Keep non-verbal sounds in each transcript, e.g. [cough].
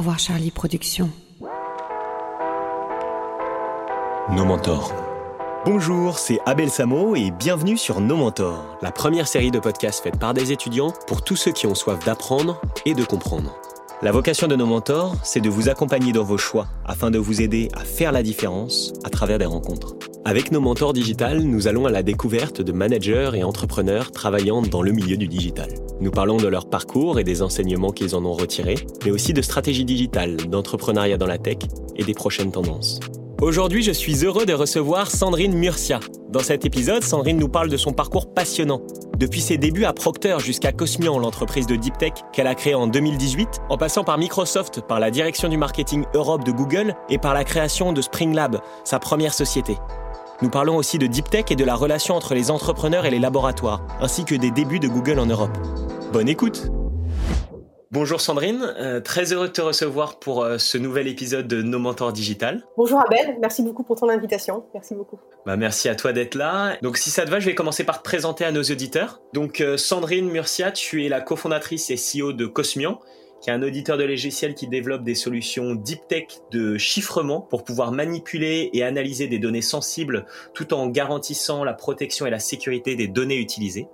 revoir Charlie Productions. Nos mentors. Bonjour, c'est Abel Samo et bienvenue sur Nos Mentors, la première série de podcasts faite par des étudiants pour tous ceux qui ont soif d'apprendre et de comprendre. La vocation de Nos Mentors, c'est de vous accompagner dans vos choix afin de vous aider à faire la différence à travers des rencontres. Avec Nos Mentors Digital, nous allons à la découverte de managers et entrepreneurs travaillant dans le milieu du digital. Nous parlons de leur parcours et des enseignements qu'ils en ont retirés, mais aussi de stratégie digitale, d'entrepreneuriat dans la tech et des prochaines tendances. Aujourd'hui, je suis heureux de recevoir Sandrine Murcia. Dans cet épisode, Sandrine nous parle de son parcours passionnant. Depuis ses débuts à Procter jusqu'à Cosmian, l'entreprise de deep tech qu'elle a créée en 2018, en passant par Microsoft, par la direction du marketing Europe de Google et par la création de Spring Lab, sa première société. Nous parlons aussi de deep tech et de la relation entre les entrepreneurs et les laboratoires, ainsi que des débuts de Google en Europe. Bonne écoute Bonjour Sandrine, euh, très heureux de te recevoir pour euh, ce nouvel épisode de Nos Mentors Digital. Bonjour Abel, merci beaucoup pour ton invitation. Merci beaucoup. Bah, merci à toi d'être là. Donc si ça te va, je vais commencer par te présenter à nos auditeurs. Donc euh, Sandrine Murcia, tu es la cofondatrice et CEO de Cosmian, qui est un auditeur de logiciels qui développe des solutions deep tech de chiffrement pour pouvoir manipuler et analyser des données sensibles tout en garantissant la protection et la sécurité des données utilisées.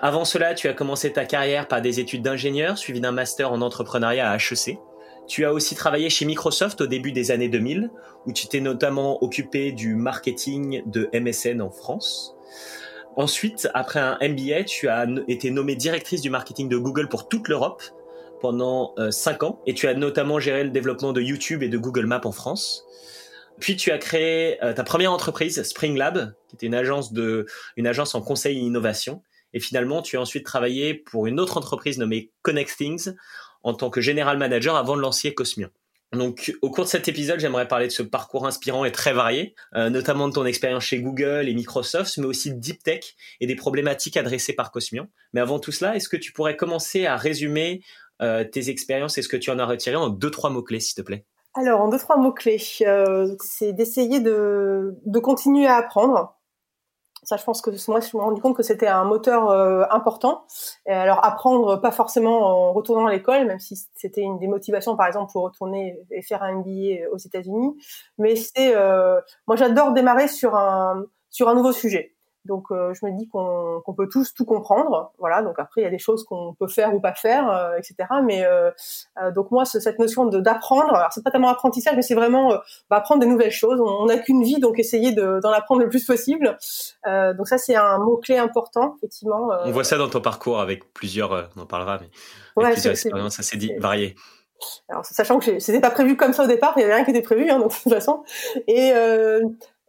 Avant cela, tu as commencé ta carrière par des études d'ingénieur, suivi d'un master en entrepreneuriat à HEC. Tu as aussi travaillé chez Microsoft au début des années 2000, où tu t'es notamment occupé du marketing de MSN en France. Ensuite, après un MBA, tu as été nommée directrice du marketing de Google pour toute l'Europe pendant 5 euh, ans, et tu as notamment géré le développement de YouTube et de Google Maps en France. Puis tu as créé euh, ta première entreprise, Spring Lab, qui était une agence de, une agence en conseil et innovation. Et finalement, tu as ensuite travaillé pour une autre entreprise nommée Connectings en tant que général manager avant de lancer Cosmian. Donc, au cours de cet épisode, j'aimerais parler de ce parcours inspirant et très varié, euh, notamment de ton expérience chez Google et Microsoft, mais aussi de Deep Tech et des problématiques adressées par Cosmian. Mais avant tout cela, est-ce que tu pourrais commencer à résumer tes expériences et ce que tu en as retiré en deux, trois mots-clés, s'il te plaît? Alors, en deux, trois mots-clés, euh, c'est d'essayer de, de continuer à apprendre, ça, je pense que moi, je me suis rendu compte que c'était un moteur euh, important. Et alors, apprendre, pas forcément en retournant à l'école, même si c'était une des motivations, par exemple, pour retourner et faire un MBA aux États-Unis. Mais c'est, euh, moi, j'adore démarrer sur un sur un nouveau sujet. Donc euh, je me dis qu'on peut tous tout comprendre, voilà. Donc après il y a des choses qu'on peut faire ou pas faire, euh, etc. Mais euh, donc moi cette notion d'apprendre, alors c'est pas tellement apprentissage, mais c'est vraiment bah, apprendre des nouvelles choses. On n'a qu'une vie, donc essayer d'en apprendre le plus possible. donc ça c'est un mot clé important, effectivement. On voit ça dans ton parcours avec plusieurs, on en parlera, mais avec plusieurs expériences assez dit, variées. Alors, sachant que c'était pas prévu comme ça au départ, il y avait rien qui était prévu, hein, de toute façon. Et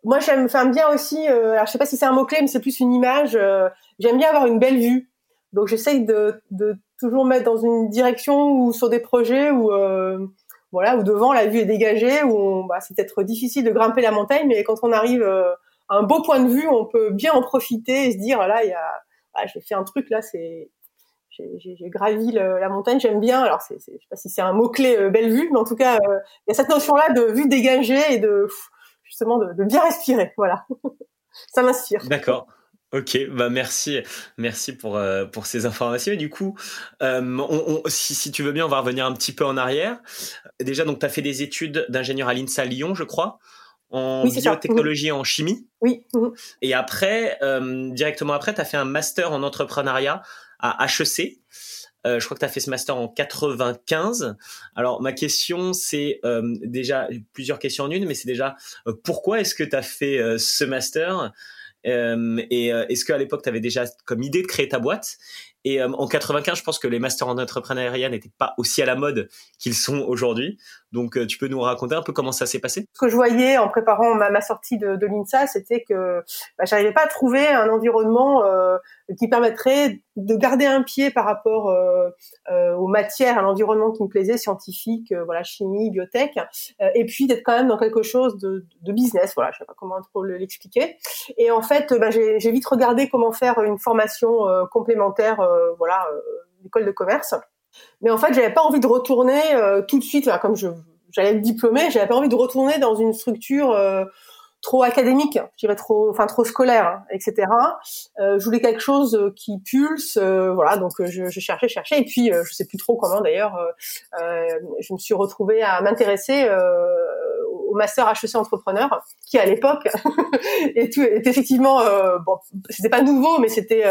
moi, j'aime, bien aussi. Euh, alors, je sais pas si c'est un mot clé, mais c'est plus une image. Euh, j'aime bien avoir une belle vue. Donc, j'essaye de, de toujours mettre dans une direction ou sur des projets où, euh, voilà, où devant la vue est dégagée, où bah, c'est peut-être difficile de grimper la montagne, mais quand on arrive euh, à un beau point de vue, on peut bien en profiter et se dire, là, il y a, ah, j'ai fait un truc là, c'est, j'ai gravi la montagne, j'aime bien. Alors, c'est, je sais pas si c'est un mot clé belle vue, mais en tout cas, il y a cette notion-là de vue dégagée et de justement de, bien respirer. Voilà, [laughs] ça m'inspire. D'accord. Ok, bah merci, merci pour euh, pour ces informations. Et du coup, euh, si, si, tu veux bien, on va revenir un petit peu en arrière. Déjà, donc, tu as fait des études d'ingénieur à l'INSA Lyon, je crois, en biotechnologie et en chimie. Oui. Mhm. Et après, euh, directement après, tu as fait un master en entrepreneuriat à HEC. Euh, je crois que tu as fait ce master en 95. Alors ma question c'est euh, déjà plusieurs questions en une, mais c'est déjà euh, pourquoi est-ce que tu as fait ce master? Et est-ce qu'à l'époque tu avais déjà comme idée de créer ta boîte? Et en 95, je pense que les masters en entrepreneuriat n'étaient pas aussi à la mode qu'ils sont aujourd'hui. Donc, euh, tu peux nous raconter un peu comment ça s'est passé? Ce que je voyais en préparant ma, sortie de, l'INSA, c'était que bah, j'arrivais pas à trouver un environnement euh, qui permettrait de garder un pied par rapport aux matières, à l'environnement qui me plaisait, scientifique, voilà, chimie, biotech, et puis d'être quand même dans quelque chose de, business. Voilà, je sais pas comment trop l'expliquer. Et en fait, bah, j'ai vite regardé comment faire une formation complémentaire euh, voilà, euh, l'école de commerce. Mais en fait, j'avais pas envie de retourner euh, tout de suite, comme je j'allais être diplômée, j'avais pas envie de retourner dans une structure trop académique, je dirais trop, enfin trop scolaire, hein, etc. Euh, je voulais quelque chose qui pulse, euh, voilà. Donc je, je, cherchais, cherchais, et puis je sais plus trop comment d'ailleurs, je me suis retrouvée à m'intéresser au master HEC entrepreneur, qui à l'époque [laughs] est, effectivement, bon, c'était pas nouveau, mais c'était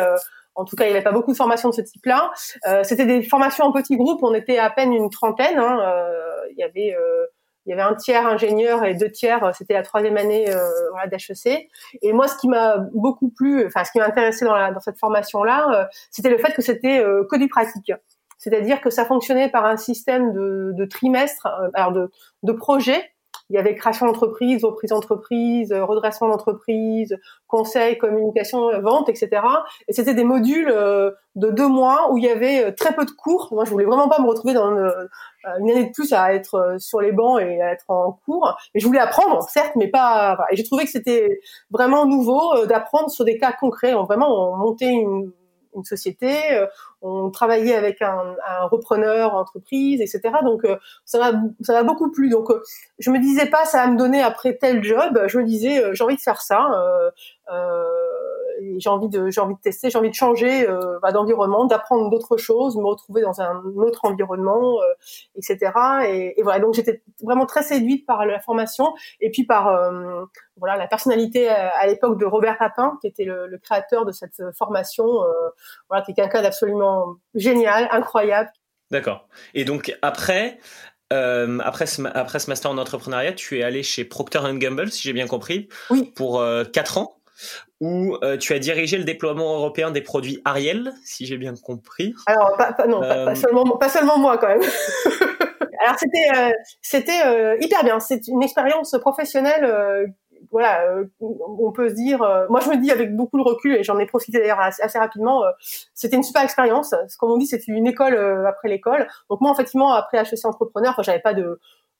en tout cas, il n'y avait pas beaucoup de formations de ce type-là. Euh, c'était des formations en petits groupes. On était à peine une trentaine. Hein. Euh, il y avait euh, il y avait un tiers ingénieur et deux tiers. C'était la troisième année voilà, d'HEC. Et moi, ce qui m'a beaucoup plu, enfin ce qui m'a intéressé dans, dans cette formation-là, c'était le fait que c'était que du pratique. C'est-à-dire que ça fonctionnait par un système de, de trimestre, alors de, de projets il y avait création d'entreprise, reprise d'entreprise, euh, redressement d'entreprise, conseil, communication, euh, vente, etc. Et c'était des modules euh, de deux mois où il y avait très peu de cours. Moi, je voulais vraiment pas me retrouver dans une, année de plus à être sur les bancs et à être en cours. Mais je voulais apprendre, certes, mais pas. Et j'ai trouvé que c'était vraiment nouveau d'apprendre sur des cas concrets. On, vraiment, on montait une une société, on travaillait avec un, un repreneur entreprise, etc. Donc euh, ça m'a beaucoup plu. Donc euh, je me disais pas ça va me donner après tel job. Je me disais j'ai envie de faire ça. Euh, j'ai envie de j'ai envie de tester, j'ai envie de changer euh, bah, d'environnement, d'apprendre d'autres choses, me retrouver dans un autre environnement, euh, etc. Et, voilà, donc j'étais vraiment très séduite par la formation et puis par euh, voilà la personnalité à, l'époque de Robert Papin, qui était le, le créateur de cette formation, voilà, qui est quelqu'un d'absolument génial, incroyable. D'accord. Et donc après, euh, après, ce, après ce master en entrepreneuriat, tu es allé chez Procter Gamble, si j'ai bien compris, oui. pour euh, 4 ans où euh, tu as dirigé le déploiement européen des produits Ariel, si j'ai bien compris. Alors, pas, non, pas, euh, seulement, pas seulement moi quand même. [laughs] Alors c'était euh, c'était hyper bien. C'est une expérience professionnelle. Voilà, on peut se dire. moi, je me dis avec beaucoup de recul et j'en ai profité d'ailleurs assez, rapidement. c'était une super expérience. Comme on dit, c'était une école après l'école. Donc moi, effectivement, après HEC entrepreneur, j'avais pas de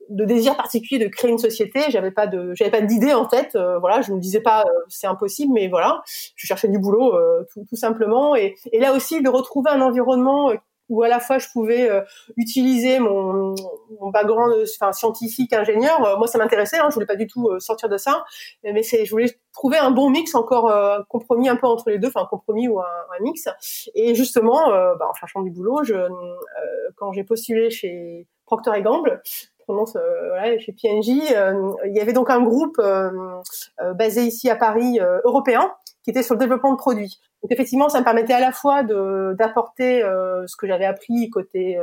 de désir particulier de créer une société. J'avais pas de, j'avais pas d'idée en tête. Euh, voilà, je me disais pas euh, c'est impossible, mais voilà, je cherchais du boulot euh, tout, tout, simplement. Et, et, là aussi de retrouver un environnement où à la fois je pouvais utiliser mon, mon background enfin, scientifique, ingénieur. moi, ça m'intéressait. Hein, je voulais pas du tout sortir de ça, mais je voulais trouver un bon mix, encore un compromis un peu entre les deux, enfin un compromis ou un, un mix. Et justement, bah, en cherchant du boulot, je, quand j'ai postulé chez Procter Gamble, prononce euh, voilà, chez. Euh, il y avait donc un groupe euh, basé ici à Paris européen qui était sur le développement de produits. Donc effectivement, ça me permettait à la fois d'apporter ce que j'avais appris côté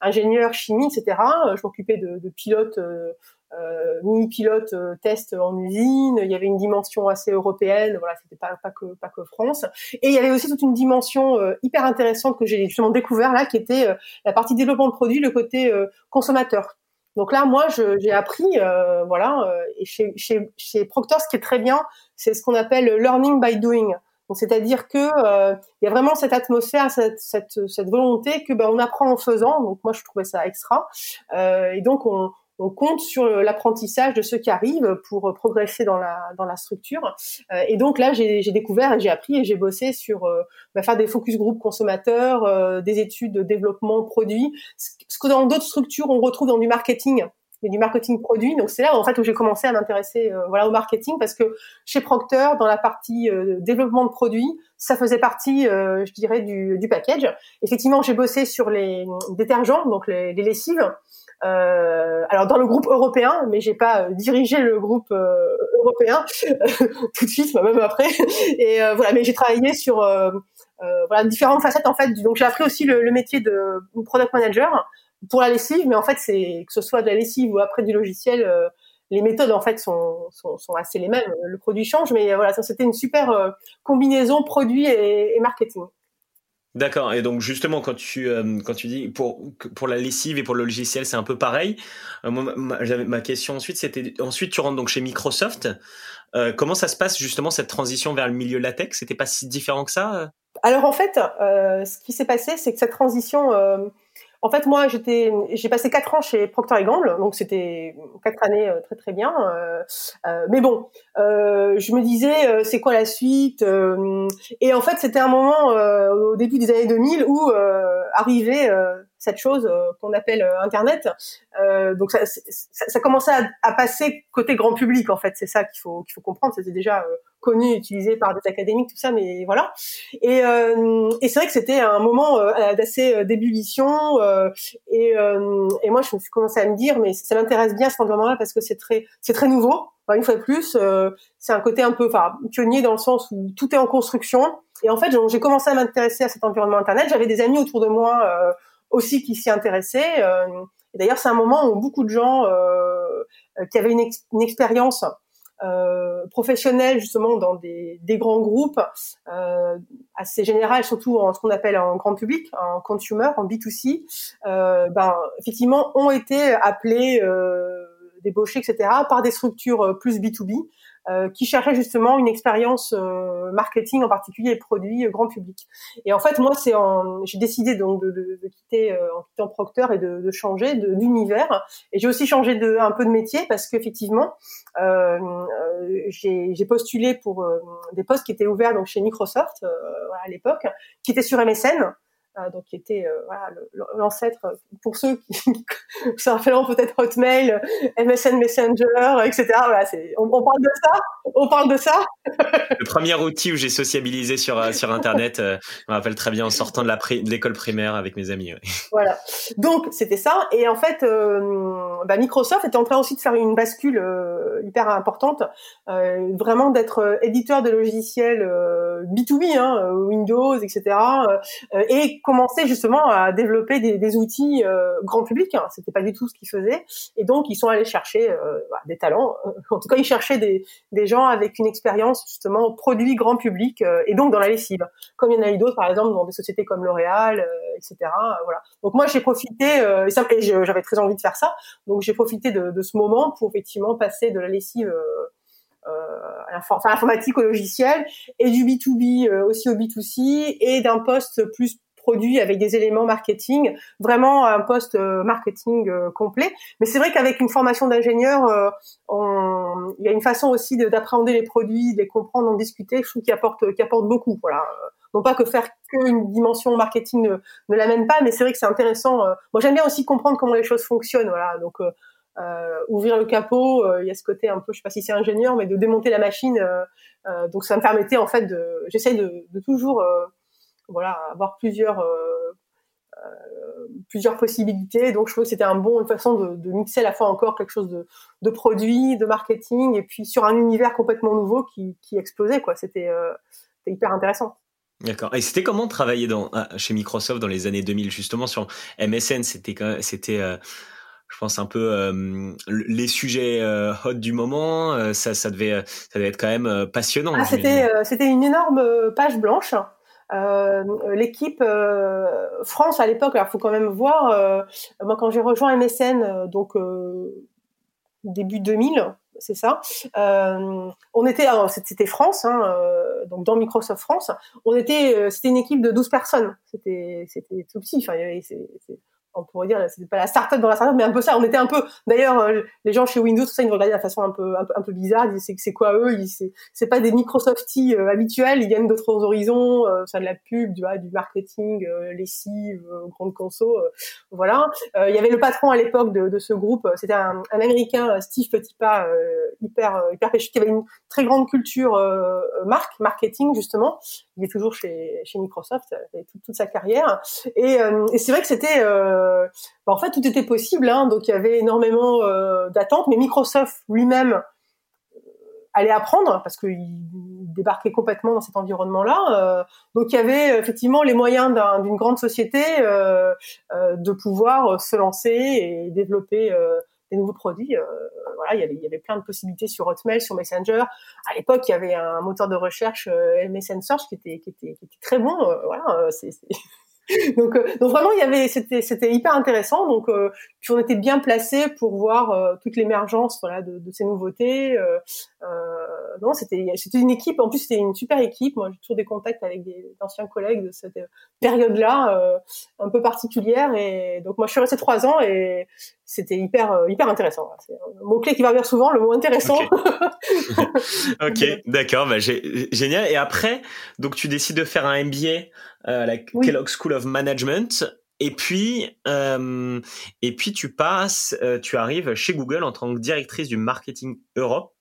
ingénieur, chimie, etc. Je m'occupais de, de pilotes, euh, mini pilotes tests en usine. Il y avait une dimension assez européenne. Voilà, c'était pas pas que pas que France. Et il y avait aussi toute une dimension hyper intéressante que j'ai justement découvert là, qui était la partie développement de produits, le côté consommateur. Donc là, moi, j'ai appris, euh, voilà, euh, et chez, chez, chez Proctor, ce qui est très bien, c'est ce qu'on appelle learning by doing. C'est-à-dire que euh, il y a vraiment cette atmosphère, cette, cette, cette volonté que ben, on apprend en faisant. Donc moi, je trouvais ça extra. Euh, et donc on, on compte sur l'apprentissage de ceux qui arrivent pour progresser dans la dans la structure. Euh, et donc là, j'ai découvert et j'ai appris et j'ai bossé sur euh, bah, faire des focus group consommateurs, euh, des études de développement produit, ce que dans d'autres structures on retrouve dans du marketing mais du marketing produit. Donc c'est là en fait où j'ai commencé à m'intéresser voilà au marketing parce que chez Procter dans la partie développement de produits, ça faisait partie je dirais du, du package. Effectivement, j'ai bossé sur les détergents donc les, les lessives euh, alors dans le groupe européen, mais j'ai pas euh, dirigé le groupe euh, européen [laughs] tout de suite, même après. Et euh, voilà, mais j'ai travaillé sur voilà différentes facettes en fait. Donc j'ai appris aussi le, le, métier de product manager pour la lessive, mais en fait c'est que ce soit de la lessive ou après du logiciel. les méthodes en fait sont, sont, sont, assez les mêmes. Le produit change, mais voilà, c'était une super combinaison produit et, et marketing. D'accord. Et donc justement, quand tu euh, quand tu dis pour pour la lessive et pour le logiciel, c'est un peu pareil. Euh, ma, ma, question ensuite, c'était ensuite tu rentres donc chez Microsoft. Euh, comment ça se passe justement cette transition vers le milieu latex C'était pas si différent que ça Alors en fait, ce qui s'est passé, c'est que cette transition en fait, moi, j'étais, j'ai passé quatre ans chez Procter Gamble, donc c'était quatre années euh, très très bien. Euh, euh, mais bon, je me disais, c'est quoi la suite Et en fait, c'était un moment au début des années 2000 où arrivait cette chose qu'on appelle Internet. donc ça, ça, ça commençait à, à, passer côté grand public en fait. C'est ça qu'il faut qu'il faut comprendre. C'était déjà connu, utilisé par des académiques, tout ça, mais voilà. Et, euh, et c'est vrai que c'était un moment euh, d'assez euh, d'ébullition. et, et moi, je me suis commencé à me dire, mais ça m'intéresse bien cet environnement-là parce que c'est très, c'est très nouveau. une fois de plus, c'est un côté un peu, enfin, pionnier dans le sens où tout est en construction. Et en fait, j'ai commencé à m'intéresser à cet environnement Internet. J'avais des amis autour de moi aussi qui s'y intéressaient. et d'ailleurs, c'est un moment où beaucoup de gens qui avaient une, expérience euh, justement dans des, des grands groupes euh, assez général, surtout en ce qu'on appelle en grand public, en consumer, en B2C, euh, ben, effectivement ont été appelés, euh, débauchés, etc., par des structures euh, plus B2B euh, qui cherchait justement une expérience euh, marketing en particulier et produits euh, grand public. Et en fait, moi, c'est j'ai décidé donc de, quitter en quittant Procter et de, de changer d'univers. Et j'ai aussi changé de un peu de métier parce qu'effectivement, euh, j'ai postulé pour des postes qui étaient ouverts donc chez Microsoft à l'époque, qui étaient sur MSN. Euh, donc qui était euh, voilà, l'ancêtre pour ceux qui [laughs] ça fait peut-être Hotmail, MSN Messenger, etc. Voilà, on, on, parle de ça, on parle de ça. [laughs] le premier outil où j'ai sociabilisé sur euh, sur internet, je me rappelle très bien en sortant de la de l'école primaire avec mes amis. [laughs] Voilà, donc c'était ça et en fait bah, Microsoft était en train aussi de faire une bascule hyper importante, vraiment d'être éditeur de logiciels B2B, hein, Windows, etc. et commençaient justement à développer des, outils euh, grand public. Hein. C'était pas du tout ce qu'ils faisaient, et donc ils sont allés chercher euh, bah, des talents. en tout cas, ils cherchaient des, gens avec une expérience justement produit grand public euh, et donc dans la lessive. Comme il y en a eu d'autres, par exemple, dans des sociétés comme L'Oréal, etc. voilà. Donc moi, j'ai profité et, j'avais très envie de faire ça. Donc j'ai profité de, ce moment pour effectivement passer de la lessive euh, à l'informatique au logiciel et du B2B aussi au B2C et d'un poste plus produit avec des éléments marketing, vraiment un poste euh, marketing euh, complet. Mais c'est vrai qu'avec une formation d'ingénieur, euh, il y a une façon aussi d'appréhender les produits, de les comprendre, d'en discuter, je trouve qu'il apporte, qui apporte beaucoup. Voilà. Non pas que faire qu'une dimension marketing ne, ne l'amène pas, mais c'est vrai que c'est intéressant. Moi, j'aime bien aussi comprendre comment les choses fonctionnent. Voilà. Donc, ouvrir le capot, il y a ce côté un peu, je sais pas si c'est ingénieur, mais de démonter la machine. Donc ça me permettait en fait de, j'essaye de, de, toujours voilà, avoir plusieurs euh, euh, plusieurs possibilités. Donc je trouve que c'était un bon une façon de, de, mixer à la fois encore quelque chose de, de produit, de marketing, et puis sur un univers complètement nouveau qui, qui explosait quoi. C'était euh, hyper intéressant. D'accord. Et c'était comment travailler dans, ah, chez Microsoft dans les années 2000 justement sur MSN C'était c'était euh, je pense un peu euh, les sujets euh, hot du moment. ça, ça devait ça devait être quand même passionnant. Ah, c'était c'était une énorme page blanche euh, l'équipe euh, France à l'époque, alors faut quand même voir. Euh, moi, quand j'ai rejoint MSN, donc début 2000, c'est ça. on était, c'était France, hein, donc dans Microsoft France, on était, c'était une équipe de 12 personnes. C'était, tout petit. Enfin, on pourrait dire, c'était pas la start-up dans la start-up, mais un peu ça. On était un peu, d'ailleurs, euh, les gens chez Windows, tout ça, ils nous regardaient de façon un peu, un peu, un peu bizarre. Ils disaient, c'est quoi eux? C'est, pas des Microsofties euh, habituels. Ils viennent d'autres horizons. Euh, ça de la pub, du, du marketing, euh, lessive, grande conso, voilà. Il y avait le patron à l'époque de, de, ce groupe. C'était un, un, américain, Steve Petitpas, hyper, hyper péché, qui avait une très grande culture marque, marketing, justement. Il est toujours chez, chez Microsoft, toute, toute sa carrière. Et, et c'est vrai que c'était, euh, bah, en fait, tout était possible. Hein, donc, il y avait énormément euh, d'attentes. Mais Microsoft lui-même euh, allait apprendre parce qu'il débarquait complètement dans cet environnement-là. donc il y avait effectivement les moyens d'une grande société de pouvoir se lancer et développer des nouveaux produits. voilà, il y, avait, plein de possibilités sur Hotmail, sur Messenger. À l'époque, il y avait un moteur de recherche MSN Search qui était, très bon. voilà, [laughs] donc, euh, donc vraiment, il y avait, c'était, c'était hyper intéressant. Donc, euh, puis on était bien placé pour voir euh, toute l'émergence, voilà, de, de, ces nouveautés. Euh, euh, non, c'était, c'était une équipe. En plus, c'était une super équipe. Moi, j'ai toujours des contacts avec des anciens collègues de cette période-là, un peu particulière. Et donc, moi, je suis restée trois ans et c'était hyper, hyper intéressant. C'est un mot clé qui va venir souvent, le mot intéressant. Ok, [laughs] d'accord, bah, génial. Et après, donc tu décides de faire un MBA à la Kellogg School of Management. Et puis, euh, et puis tu passes, euh, tu arrives chez Google en tant que directrice du marketing Europe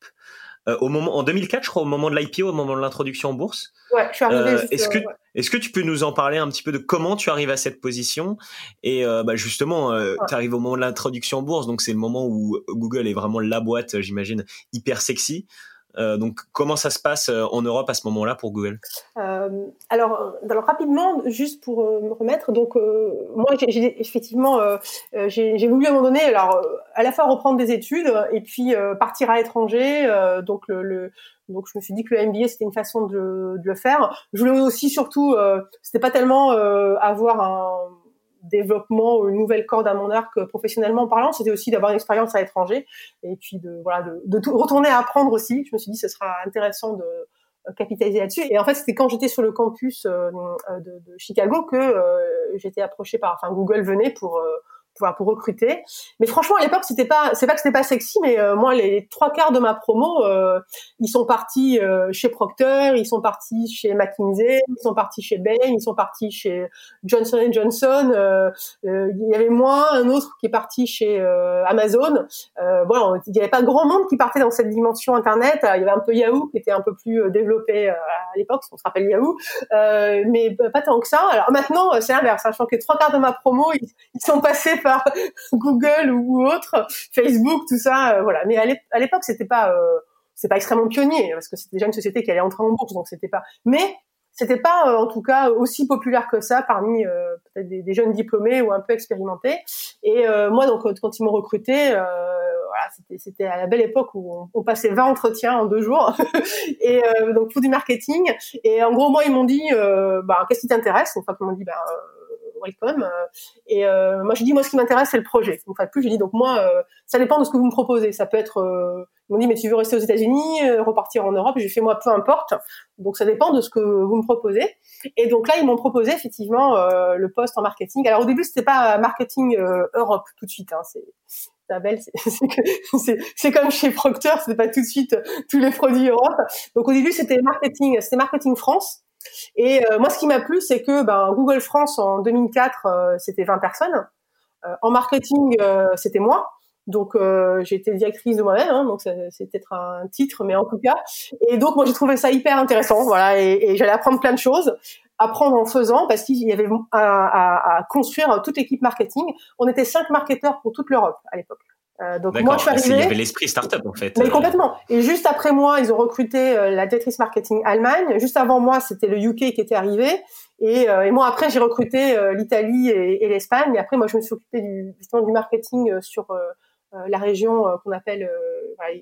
euh, au moment en 2004, je crois, au moment de l'IPO, au moment de l'introduction en bourse. Ouais, je suis arrivée. Euh, est-ce que est-ce que tu peux nous en parler un petit peu de comment tu arrives à cette position et euh, bah justement, tu arrives au moment de l'introduction en bourse, donc c'est le moment où Google est vraiment la boîte, j'imagine, hyper sexy. Euh, donc, comment ça se passe euh, en Europe à ce moment-là pour Google? Euh, alors, alors, rapidement, juste pour me remettre, donc moi, j'ai, effectivement, j'ai, voulu à un moment donné, alors à la fois reprendre des études et puis partir à l'étranger. donc, le, donc je me suis dit que le MBA c'était une façon de, de, le faire. Je voulais aussi surtout, c'était pas tellement avoir un développement, une nouvelle corde à mon arc euh, professionnellement parlant, c'était aussi d'avoir une expérience à l'étranger et puis de voilà de, de retourner à apprendre aussi. Je me suis dit ce sera intéressant de euh, capitaliser là-dessus. Et en fait, c'était quand j'étais sur le campus euh, de, de, Chicago que j'étais approchée par, enfin Google venait pour pour recruter. Mais franchement, à l'époque, c'était pas, c'est pas que c'était pas sexy, mais euh, moi, les trois quarts de ma promo, euh, ils sont partis euh, chez Procter, ils sont partis chez McKinsey, ils sont partis chez Bain, ils sont partis chez Johnson Johnson. il y avait moi, un autre qui est parti chez Amazon. voilà, il y avait pas grand monde qui partait dans cette dimension Internet. Il y avait un peu Yahoo qui était un peu plus développé à l'époque, on se rappelle Yahoo, mais pas tant que ça. Alors maintenant, c'est l'inverse. Sachant que les trois quarts de ma promo, ils, ils sont passés par [laughs] Google ou autre, Facebook, tout ça, euh, voilà. Mais à l'époque, c'était pas, euh, c'est pas extrêmement pionnier parce que c'était déjà une société qui allait entrer en bourse, donc c'était pas. Mais c'était pas euh, en tout cas aussi populaire que ça parmi peut-être des, jeunes diplômés ou un peu expérimentés. Et moi, donc quand ils m'ont recruté, voilà, c'était à la belle époque où on, passait 20 entretiens en deux jours, [laughs] et donc pour du marketing. Et en gros, moi, ils m'ont dit, bah, qu'est-ce qui t'intéresse? Une fois qu'ils m'ont dit, bah, Euh, et euh, moi, j'ai dit, moi, ce qui m'intéresse, c'est le projet. Enfin, plus, j'ai dit, donc moi, euh, ça dépend de ce que vous me proposez. Ça peut être, ils m'ont dit, mais tu veux rester aux États-Unis, repartir en Europe? J'ai fait, moi, peu importe. Donc, ça dépend de ce que vous me proposez. Et donc là, ils m'ont proposé effectivement le poste en marketing. Alors, au début, c'était pas marketing Europe tout de suite. Hein, [laughs] c'est c'est comme chez Procter, c'était pas tout de suite tous les produits Europe. Donc au début, c'était marketing, c'était marketing France. Et euh, moi, ce qui m'a plu, c'est que ben, Google France en 2004, euh, c'était 20 personnes. Euh, en marketing, c'était moi. Donc j'ai été directrice de moi-même, hein, donc c'est peut-être un titre, mais en tout cas. Et donc moi j'ai trouvé ça hyper intéressant, voilà, et, j'allais apprendre plein de choses, apprendre en faisant, parce qu'il y avait à, à, construire toute l'équipe marketing. On était cinq marketeurs pour toute l'Europe à l'époque. Euh, donc moi je suis arrivée. Il y avait l'esprit startup en fait. Mais complètement. Et juste après moi, ils ont recruté euh, la directrice marketing Allemagne. Juste avant moi, c'était le UK qui était arrivé. Et, euh, et moi après, j'ai recruté euh, l'Italie et, et l'Espagne. Et après, moi, je me suis occupée du, justement du marketing sur la région qu'on appelle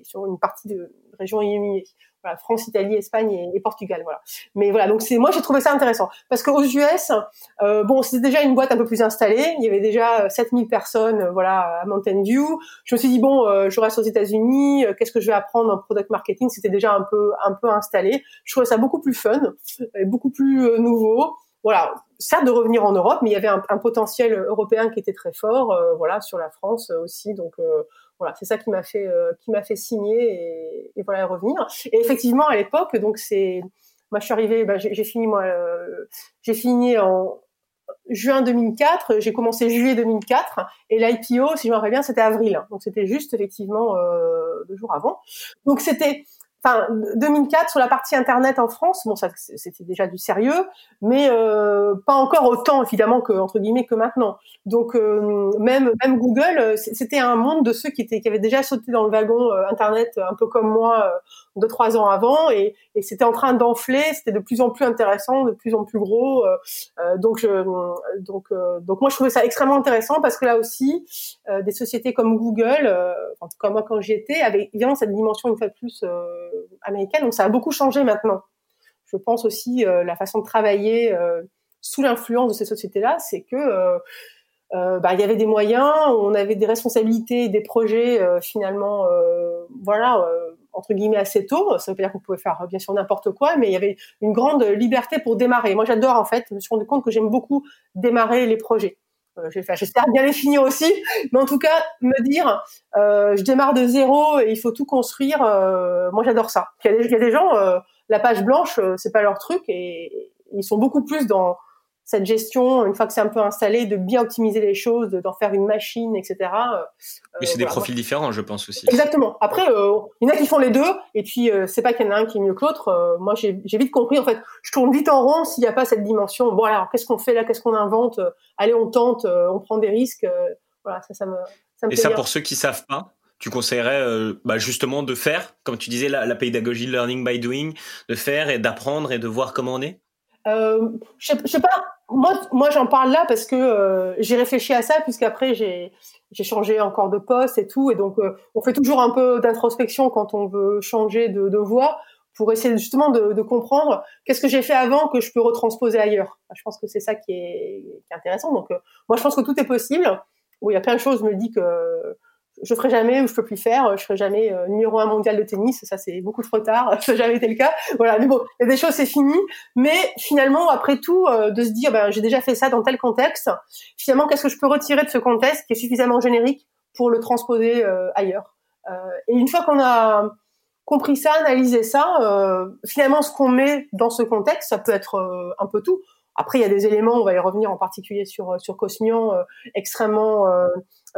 sur une partie de région IMI voilà, France, Italie, Espagne et, Portugal, voilà. Mais voilà, donc moi j'ai trouvé ça intéressant parce qu'aux US, euh, bon, c'était déjà une boîte un peu plus installée, il y avait déjà 7000 euh, personnes, euh, voilà, à Mountain View. Je me suis dit bon, je reste aux États-Unis, qu'est-ce que je vais apprendre en product marketing? C'était déjà un peu un peu installé. Je trouvais ça beaucoup plus fun, beaucoup plus nouveau. Voilà, certes de revenir en Europe, mais il y avait un, un potentiel européen qui était très fort, voilà, sur la France aussi, donc voilà, c'est ça qui m'a fait euh, qui m'a fait signer et, voilà revenir. Et effectivement à l'époque, donc c'est moi je suis arrivée, bah, j'ai fini moi euh, j'ai fini en juin 2004, j'ai commencé juillet 2004 et l'IPO, si je me rappelle bien, c'était avril. Donc c'était juste effectivement euh, deux jours avant. Donc c'était enfin 2004 sur la partie internet en France, bon ça c'était déjà du sérieux, mais euh, pas encore autant évidemment que entre guillemets que maintenant. Donc euh, même même Google, c'était un monde de ceux qui étaient qui avaient déjà sauté dans le wagon euh, internet un peu comme moi euh, deux trois ans avant et, et c'était en train d'enfler, c'était de plus en plus intéressant, de plus en plus gros. donc je, donc donc moi je trouvais ça extrêmement intéressant parce que là aussi des sociétés comme Google, en tout cas moi quand j'y étais, avaient évidemment cette dimension une fois de plus américaine. Donc ça a beaucoup changé maintenant. Je pense aussi euh, la façon de travailler euh, sous l'influence de ces sociétés-là, c'est que euh, bah, y avait des moyens, on avait des responsabilités, des projets finalement, voilà, entre guillemets assez tôt. Ça veut dire qu'on pouvait faire bien sûr n'importe quoi, mais il y avait une grande liberté pour démarrer. Moi, j'adore en fait. Je me suis rendu compte que j'aime beaucoup démarrer les projets. Euh, j'espère bien les finir aussi, mais en tout cas, me dire, euh, je démarre de zéro et il faut tout construire, euh, moi j'adore ça. Il y, a des, gens, la page blanche, c'est pas leur truc et ils sont beaucoup plus dans cette gestion, une fois que c'est un peu installé, de bien optimiser les choses, d'en faire une machine, etc. Euh, Mais c'est des profils différents, je pense aussi. Exactement. Après, euh, il y en a qui font les deux, et puis euh, c'est pas qu'il y en a un qui est mieux que l'autre. moi, j'ai vite compris. En fait, je tourne vite en rond s'il n'y a pas cette dimension. Bon, alors, qu'est-ce qu'on fait là? Qu'est-ce qu'on invente? Allez, on tente, on prend des risques. voilà, ça, ça me. Ça me et ça, pour ceux qui savent pas, tu conseillerais bah, justement de faire, comme tu disais, la, la pédagogie learning by doing, de faire et d'apprendre et de voir comment on est? Euh, je, je sais pas. Moi, moi, j'en parle là parce que euh, j'ai réfléchi à ça, puisqu'après j'ai j'ai changé encore de poste et tout, et donc euh, on fait toujours un peu d'introspection quand on veut changer de, de voie pour essayer justement de, de comprendre qu'est-ce que j'ai fait avant que je peux retransposer ailleurs. Je pense que c'est ça qui est, qui est, intéressant. Donc euh, moi, je pense que tout est possible. Où il y a plein de choses, je me dis que je ferai jamais ou je peux plus faire, je ferai jamais euh, numéro un mondial de tennis, ça c'est beaucoup trop tard, [laughs] ça n'a jamais été le cas. Voilà, mais bon, il y a des choses c'est fini, mais finalement après tout euh, de se dire ben j'ai déjà fait ça dans tel contexte, finalement qu'est-ce que je peux retirer de ce contexte qui est suffisamment générique pour le transposer euh, ailleurs? et une fois qu'on a compris ça, analysé ça, finalement ce qu'on met dans ce contexte, ça peut être un peu tout. Après, il y a des éléments, on va y revenir en particulier sur sur Cosmion, extrêmement euh,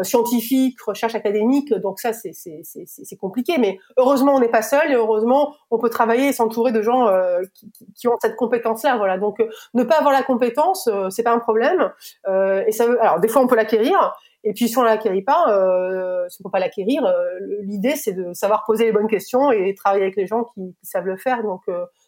scientifique, recherche académique, donc ça c'est c'est compliqué. Mais heureusement on n'est pas seul et heureusement on peut travailler et s'entourer de gens euh, qui, qui, ont cette compétence-là. Voilà. Donc euh, ne pas avoir la compétence, c'est pas un problème. et ça veut, alors des fois on peut l'acquérir. Et puis si on l'acquérit pas, euh, si on peut pas l'acquérir, l'idée c'est de savoir poser les bonnes questions et travailler avec les gens qui, qui savent le faire. Donc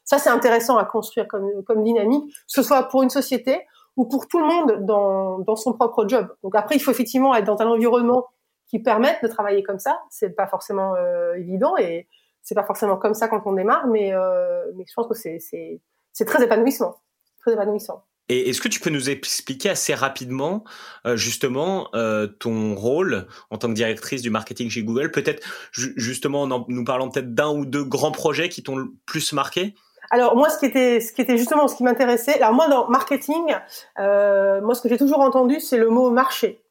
ça c'est intéressant à construire comme, comme dynamique, que ce soit pour une société ou pour tout le monde dans, dans son propre job. Donc après, il faut effectivement être dans un environnement qui permette de travailler comme ça. C'est pas forcément euh, évident et c'est pas forcément comme ça quand on démarre, mais, euh, mais je pense que c'est, c'est, c'est très épanouissant. Très épanouissant. Et est-ce que tu peux nous expliquer assez rapidement euh, justement euh, ton rôle en tant que directrice du marketing chez Google? Peut-être justement en nous parlant peut-être d'un ou deux grands projets qui t'ont le plus marqué? Alors moi, ce qui était, justement ce qui m'intéressait. Alors moi, dans marketing, euh, moi, ce que j'ai toujours entendu, c'est le mot marché.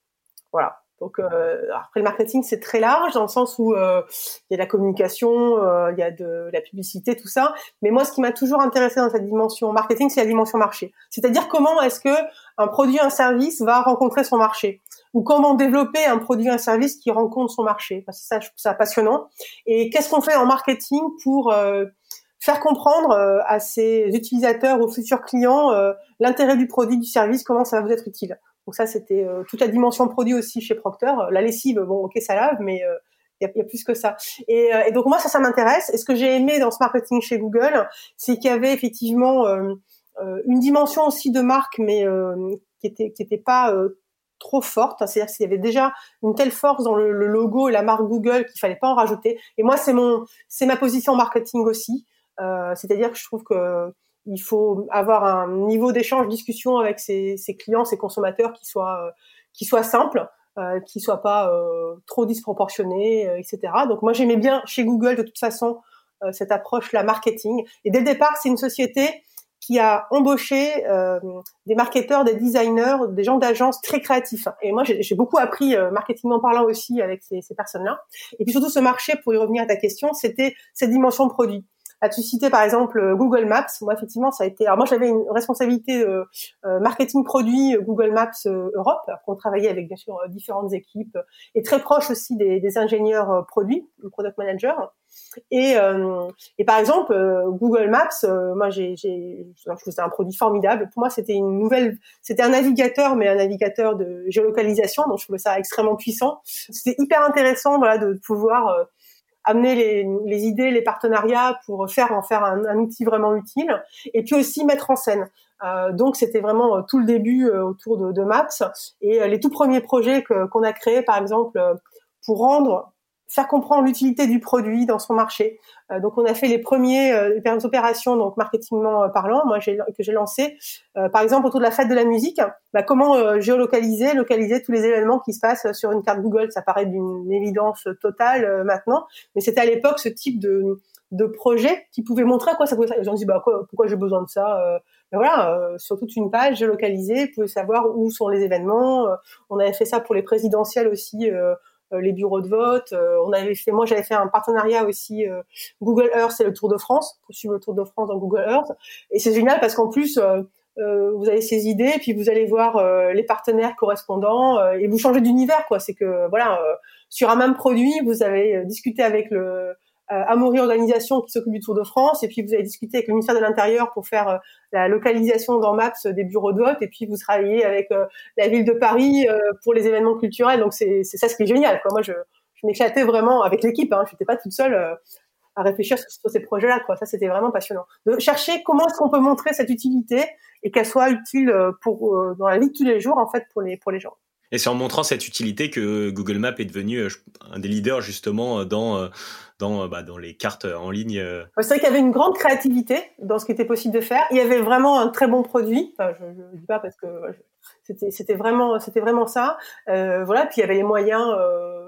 Voilà. Donc euh, après le marketing, c'est très large dans le sens où euh, il y a de la communication, euh, il y a de la publicité, tout ça. Mais moi, ce qui m'a toujours intéressé dans cette dimension marketing, c'est la dimension marché. C'est-à-dire comment est-ce que un produit, un service va rencontrer son marché? Ou comment développer un produit, un service qui rencontre son marché? Que ça, je trouve ça passionnant. Et qu'est-ce qu'on fait en marketing pour euh, faire comprendre euh, à ses utilisateurs, aux futurs clients, euh, l'intérêt du produit, du service, comment ça va vous être utile. Donc ça, c'était euh, toute la dimension produit aussi chez Procter. La lessive, bon, ok, ça lave, mais il y, a, plus que ça. Et, et donc moi, ça, ça m'intéresse. Et ce que j'ai aimé dans ce marketing chez Google, c'est qu'il y avait effectivement une dimension aussi de marque, mais qui était qui était pas trop forte. C'est-à-dire qu'il y avait déjà une telle force dans le, le logo et la marque Google qu'il fallait pas en rajouter. Et moi, c'est mon, c'est ma position marketing aussi. Euh, c'est-à-dire que je trouve que il faut avoir un niveau d'échange, discussion avec ses, clients, ses consommateurs qui soit euh, qui soit simple, euh, qui soit pas euh, trop disproportionné, etc. Donc moi j'aimais bien chez Google de toute façon cette approche la marketing. Et dès le départ c'est une société qui a embauché euh, des marketeurs, des designers, des gens d'agence très créatifs. Et moi, j'ai beaucoup appris euh, marketing en parlant aussi avec ces, ces personnes-là. Et puis surtout, ce marché, pour y revenir à ta question, c'était cette dimension produit. As-tu cité par exemple euh, Google Maps? Moi, effectivement, ça a été. Alors moi, j'avais une responsabilité euh, euh marketing produit euh, Google Maps Europe. On travaillait avec bien sûr différentes équipes et très proche aussi des, ingénieurs produits, le product manager. Et, et par exemple, Google Maps, moi, j'ai, j'ai, c'était un produit formidable. Pour moi, c'était une nouvelle, c'était un navigateur, mais un navigateur de géolocalisation. Donc, je trouvais ça extrêmement puissant. C'était hyper intéressant, voilà, de pouvoir amener les, les, idées, les partenariats pour faire en faire un, un, outil vraiment utile, et puis aussi mettre en scène. Euh, donc c'était vraiment euh, tout le début euh, autour de, de, Maps et les tout premiers projets qu'on a créés, par exemple, pour rendre faire comprendre l'utilité du produit dans son marché. Euh, donc on a fait les premiers euh, opérations donc marketingment euh, parlant, moi que j'ai lancé par exemple autour de la fête de la musique, bah, comment géolocaliser, localiser tous les événements qui se passent sur une carte Google, ça paraît d'une évidence totale maintenant, mais c'était à l'époque ce type de de projet qui pouvait montrer à quoi ça pouvait faire. J'en dis bah quoi, pourquoi j'ai besoin de ça ben voilà, sur toute une page géolocalisée, vous pouvez savoir où sont les événements. on avait fait ça pour les présidentielles aussi euh, les bureaux de vote. Euh, on avait fait, moi j'avais fait un partenariat aussi euh, Google Earth et le Tour de France pour suivre le Tour de France dans Google Earth. Et c'est génial parce qu'en plus vous avez ces idées, puis vous allez voir les partenaires correspondants et vous changez d'univers quoi. C'est que voilà, sur un même produit, vous avez discuté avec le Amaury Organisation qui s'occupe du Tour de France, et puis vous avez discuté avec le ministère de l'Intérieur pour faire la localisation dans Maps des bureaux de vote, et puis vous travaillez avec la ville de Paris pour les événements culturels. Donc c'est ça ce qui est génial. Quoi. Moi, je, je m'éclatais vraiment avec l'équipe. Hein. Je n'étais pas toute seule euh, à réfléchir sur, ces projets-là. Quoi. Ça, c'était vraiment passionnant. De chercher comment est-ce qu'on peut montrer cette utilité et qu'elle soit utile euh, pour euh, dans la vie de tous les jours, en fait, pour les pour les gens. Et c'est en montrant cette utilité que Google Maps est devenu un des leaders justement dans dans, bah, dans les cartes en ligne. C'est vrai qu'il y avait une grande créativité dans ce qui était possible de faire. Il y avait vraiment un très bon produit. Enfin, je ne dis pas parce que c'était vraiment c'était vraiment ça. Euh, voilà. Puis il y avait les moyens. Euh,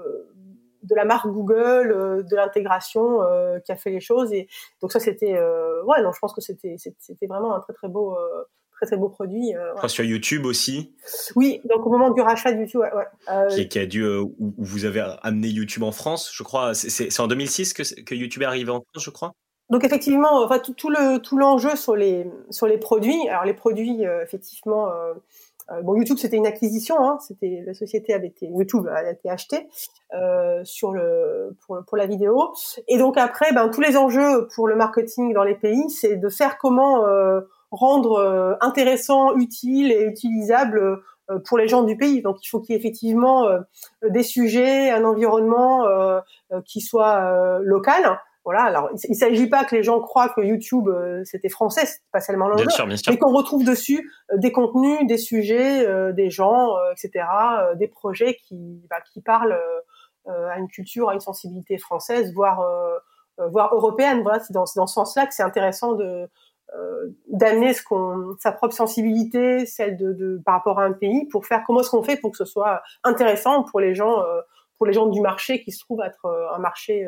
de la marque Google, euh, de l'intégration euh, qui a fait les choses. Et donc ça, c'était, euh, ouais, non, je pense que c'était, c'était vraiment un très très beau, très très beau produit. Ouais. Sur YouTube aussi. Oui, donc au moment du rachat de YouTube, ouais. ouais. Qui, a dû, où vous avez amené YouTube en France, je crois. C'est en 2006 que, que YouTube est arrivé en France, je crois. Donc effectivement, enfin tout, tout le tout l'enjeu sur les sur les produits. Alors les produits, effectivement. Euh, bon, YouTube, c'était une acquisition. Hein, c'était la société avait été YouTube a été acheté euh, sur le pour, pour la vidéo. Et donc après, ben tous les enjeux pour le marketing dans les pays, c'est de faire comment euh, rendre euh, intéressant, utile et utilisable pour les gens du pays. Donc il faut qu'il y ait effectivement des sujets, un environnement qui soit local voilà. Alors, il, ne s'agit pas que les gens croient que YouTube euh, c'était français, c'est pas seulement l'anglais, mais qu'on retrouve dessus euh, des contenus, des sujets, euh, des gens, etc., des projets qui bah, qui parlent à une culture, à une sensibilité française, voire voire européenne. Voilà, c'est dans, dans ce sens-là que c'est intéressant de d'amener ce qu'on sa propre sensibilité, celle de, de, par rapport à un pays, pour faire comment est-ce qu'on fait pour que ce soit intéressant pour les gens pour les gens du marché qui se trouve être un marché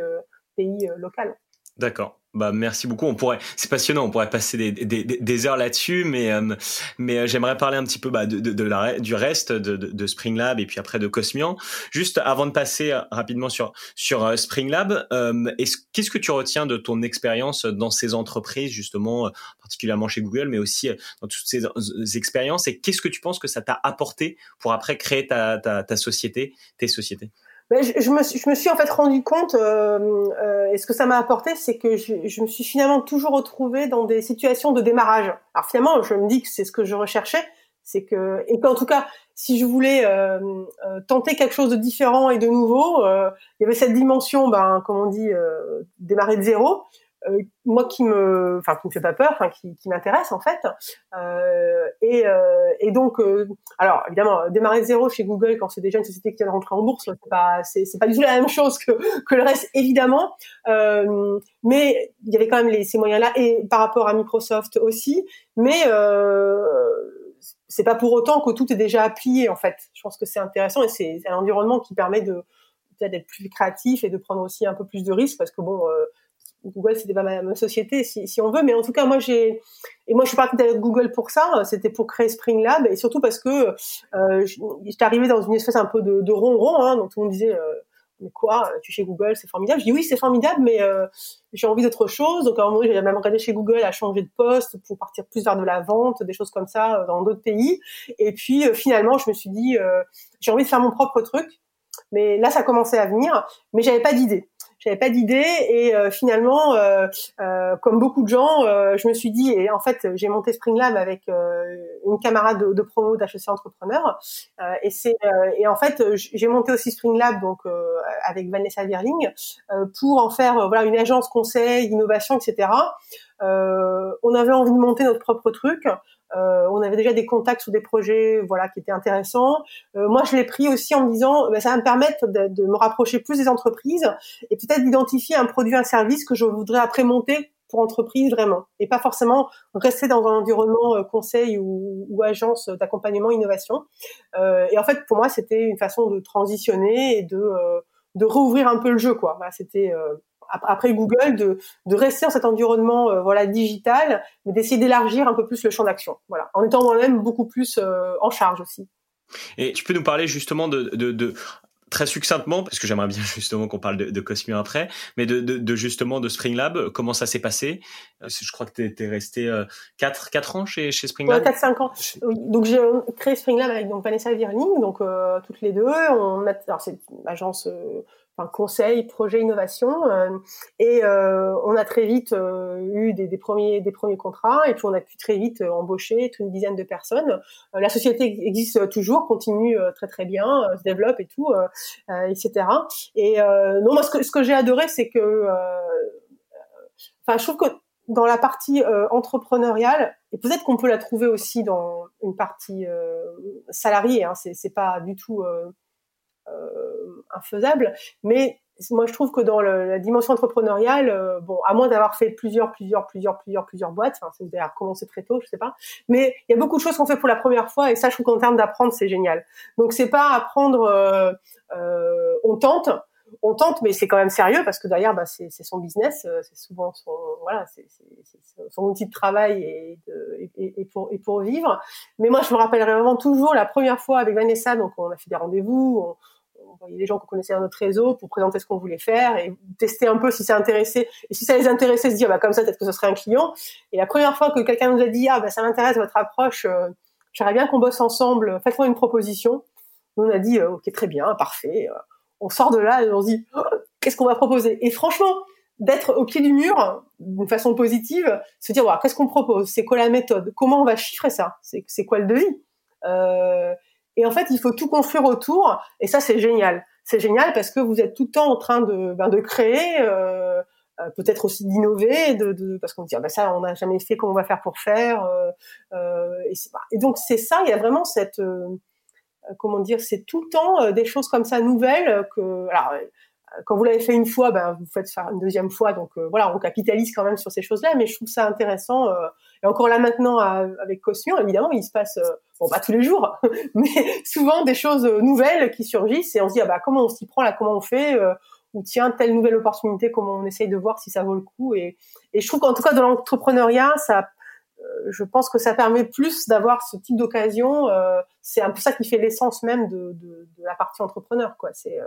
pays euh, local. D'accord. Bah merci beaucoup. On pourrait, c'est passionnant. On pourrait passer des, des, des heures là-dessus, mais euh, mais euh, j'aimerais parler un petit peu bah, de, de, de la, du reste de, de, Spring Lab et puis après de Cosmian. Juste avant de passer rapidement sur sur Spring Lab, qu'est-ce que tu retiens de ton expérience dans ces entreprises justement, particulièrement chez Google, mais aussi dans toutes ces expériences? Et qu'est-ce que tu penses que ça t'a apporté pour après créer ta, ta, ta société, tes sociétés? Ben, je, je, me suis, je me suis en fait rendu compte, euh, euh, et ce que ça m'a apporté, c'est que je, je, me suis finalement toujours retrouvée dans des situations de démarrage. Alors finalement, je me dis que c'est ce que je recherchais, c'est que et qu'en tout cas, si je voulais euh, euh tenter quelque chose de différent et de nouveau, euh, il y avait cette dimension, ben comme on dit, démarrer de zéro. Euh, moi qui me, enfin qui me fait pas peur, qui, m'intéresse en fait. Euh, et, euh, et donc, alors évidemment, démarrer de zéro chez Google quand c'est déjà une société qui vient de rentrer en bourse, c'est pas, c'est, pas du tout la même chose que que le reste évidemment. mais il y avait quand même ces moyens-là et par rapport à Microsoft aussi. Mais c'est pas pour autant que tout est déjà applié en fait. Je pense que c'est intéressant et c'est un environnement qui permet de d'être plus créatif et de prendre aussi un peu plus de risques parce que bon, Google c'était pas ma, société si, on veut. Mais en tout cas moi j'ai et moi je suis partie avec Google pour ça. C'était pour créer Spring Lab. Et surtout parce que euh, j'étais arrivée dans une espèce un peu de, de ronron hein, donc tout le monde disait euh, mais quoi tu es chez Google c'est formidable. Je dis oui c'est formidable mais euh, j'ai envie d'autre chose. Donc à un moment j'ai même regardé chez Google à changer de poste pour partir plus vers de la vente des choses comme ça dans d'autres pays. Et puis finalement je me suis dit j'ai envie de faire mon propre truc. Mais là ça commençait à venir mais j'avais pas d'idée j'avais pas d'idée et euh, finalement, euh, euh, comme beaucoup de gens, je me suis dit et en fait j'ai monté Spring Lab avec une camarade de, promo d'HEC Entrepreneur et c'est et en fait j'ai monté aussi Spring Lab donc avec Vanessa Virling pour en faire voilà une agence conseil, innovation, etc. on avait envie de monter notre propre truc. Euh, on avait déjà des contacts sur des projets, voilà, qui étaient intéressants. Euh, moi, je l'ai pris aussi en me disant, bah, ça va me permettre de, me rapprocher plus des entreprises et peut-être d'identifier un produit, un service que je voudrais après monter pour entreprise vraiment, et pas forcément rester dans un environnement euh, conseil ou, agence d'accompagnement innovation. et en fait, pour moi, c'était une façon de transitionner et de de rouvrir un peu le jeu, quoi. c'était après Google de, de rester dans cet environnement euh, voilà digital, mais d'essayer d'élargir un peu plus le champ d'action. Voilà, en étant moi-même beaucoup plus euh, en charge aussi. Et tu peux nous parler justement de, de, de très succinctement, parce que j'aimerais bien [laughs] justement qu'on parle de, de Cosmio après, mais de, de, de, justement de Spring Lab, comment ça s'est passé? Euh, Je crois que tu es, resté 4, 4 ans chez, chez Spring Lab 4-5 ans. Donc j'ai créé Spring Lab avec donc, Vanessa Virling, donc euh, toutes les deux. On a, alors c'est une agence euh, conseil, projet, innovation. Euh, et euh, on a très vite euh, eu des, des, premiers, des premiers contrats et puis on a pu très vite embaucher une dizaine de personnes. la société existe toujours, continue très très bien, se développe et tout, etc. Et non, moi ce que, ce que j'ai adoré, c'est que, enfin, je trouve que dans la partie entrepreneuriale, et peut-être qu'on peut la trouver aussi dans une partie salariée, hein, c'est pas du tout euh, infaisable. Mais moi, je trouve que dans la dimension entrepreneuriale, euh, bon, à moins d'avoir fait plusieurs, plusieurs, plusieurs, plusieurs, plusieurs boîtes, enfin, c'est d'ailleurs commencé très tôt, je sais pas, mais il y a beaucoup de choses qu'on fait pour la première fois, et ça, je trouve qu'en termes d'apprendre, c'est génial. Donc, c'est pas apprendre, euh, euh, on tente, on tente, mais c'est quand même sérieux parce que derrière, bah, c'est son business, c'est souvent son, voilà, c'est son outil de travail et, de, et, pour, et pour vivre. Mais moi, je me rappellerai vraiment toujours la première fois avec Vanessa, donc on a fait des rendez-vous, on voyait des gens qu'on connaissait dans notre réseau pour présenter ce qu'on voulait faire et tester un peu si ça intéressait et si ça les intéressait se dire bah comme ça peut-être que ce serait un client. Et la première fois que quelqu'un nous a dit ah bah ça m'intéresse votre approche euh, j'aimerais bien qu'on bosse ensemble faites-moi une proposition. Nous on a dit euh, ok très bien parfait. Euh, on sort de là et on se dit oh, qu'est-ce qu'on va proposer? Et franchement d'être au pied du mur d'une façon positive se dire qu'est-ce qu'on propose? C'est quoi la méthode? Comment on va chiffrer ça? C'est quoi le devis? Et en fait, il faut tout construire autour. Et ça, c'est génial. C'est génial parce que vous êtes tout le temps en train de, ben, de créer, euh, euh peut-être aussi d'innover, de, de, parce qu'on dit ah ben ça, on n'a jamais fait, comment on va faire pour faire. Euh, euh et, et, donc c'est ça. Il y a vraiment cette, euh, comment dire, c'est tout le temps des choses comme ça nouvelles que. Alors, quand vous l'avez fait une fois, ben vous faites faire une deuxième fois. Donc voilà, on capitalise quand même sur ces choses-là. Mais je trouve ça intéressant. et encore là maintenant avec Caution, évidemment, il se passe bon pas tous les jours, [laughs] mais souvent des choses nouvelles qui surgissent et on se dit ah bah comment on s'y prend là, comment on fait euh, ou tiens telle nouvelle opportunité, comment on essaye de voir si ça vaut le coup et, je trouve qu'en tout cas dans l'entrepreneuriat ça euh, je pense que ça permet plus d'avoir ce type d'occasion. Euh, c'est un peu ça qui fait l'essence même de, de, de, la partie entrepreneur. Quoi. C'est,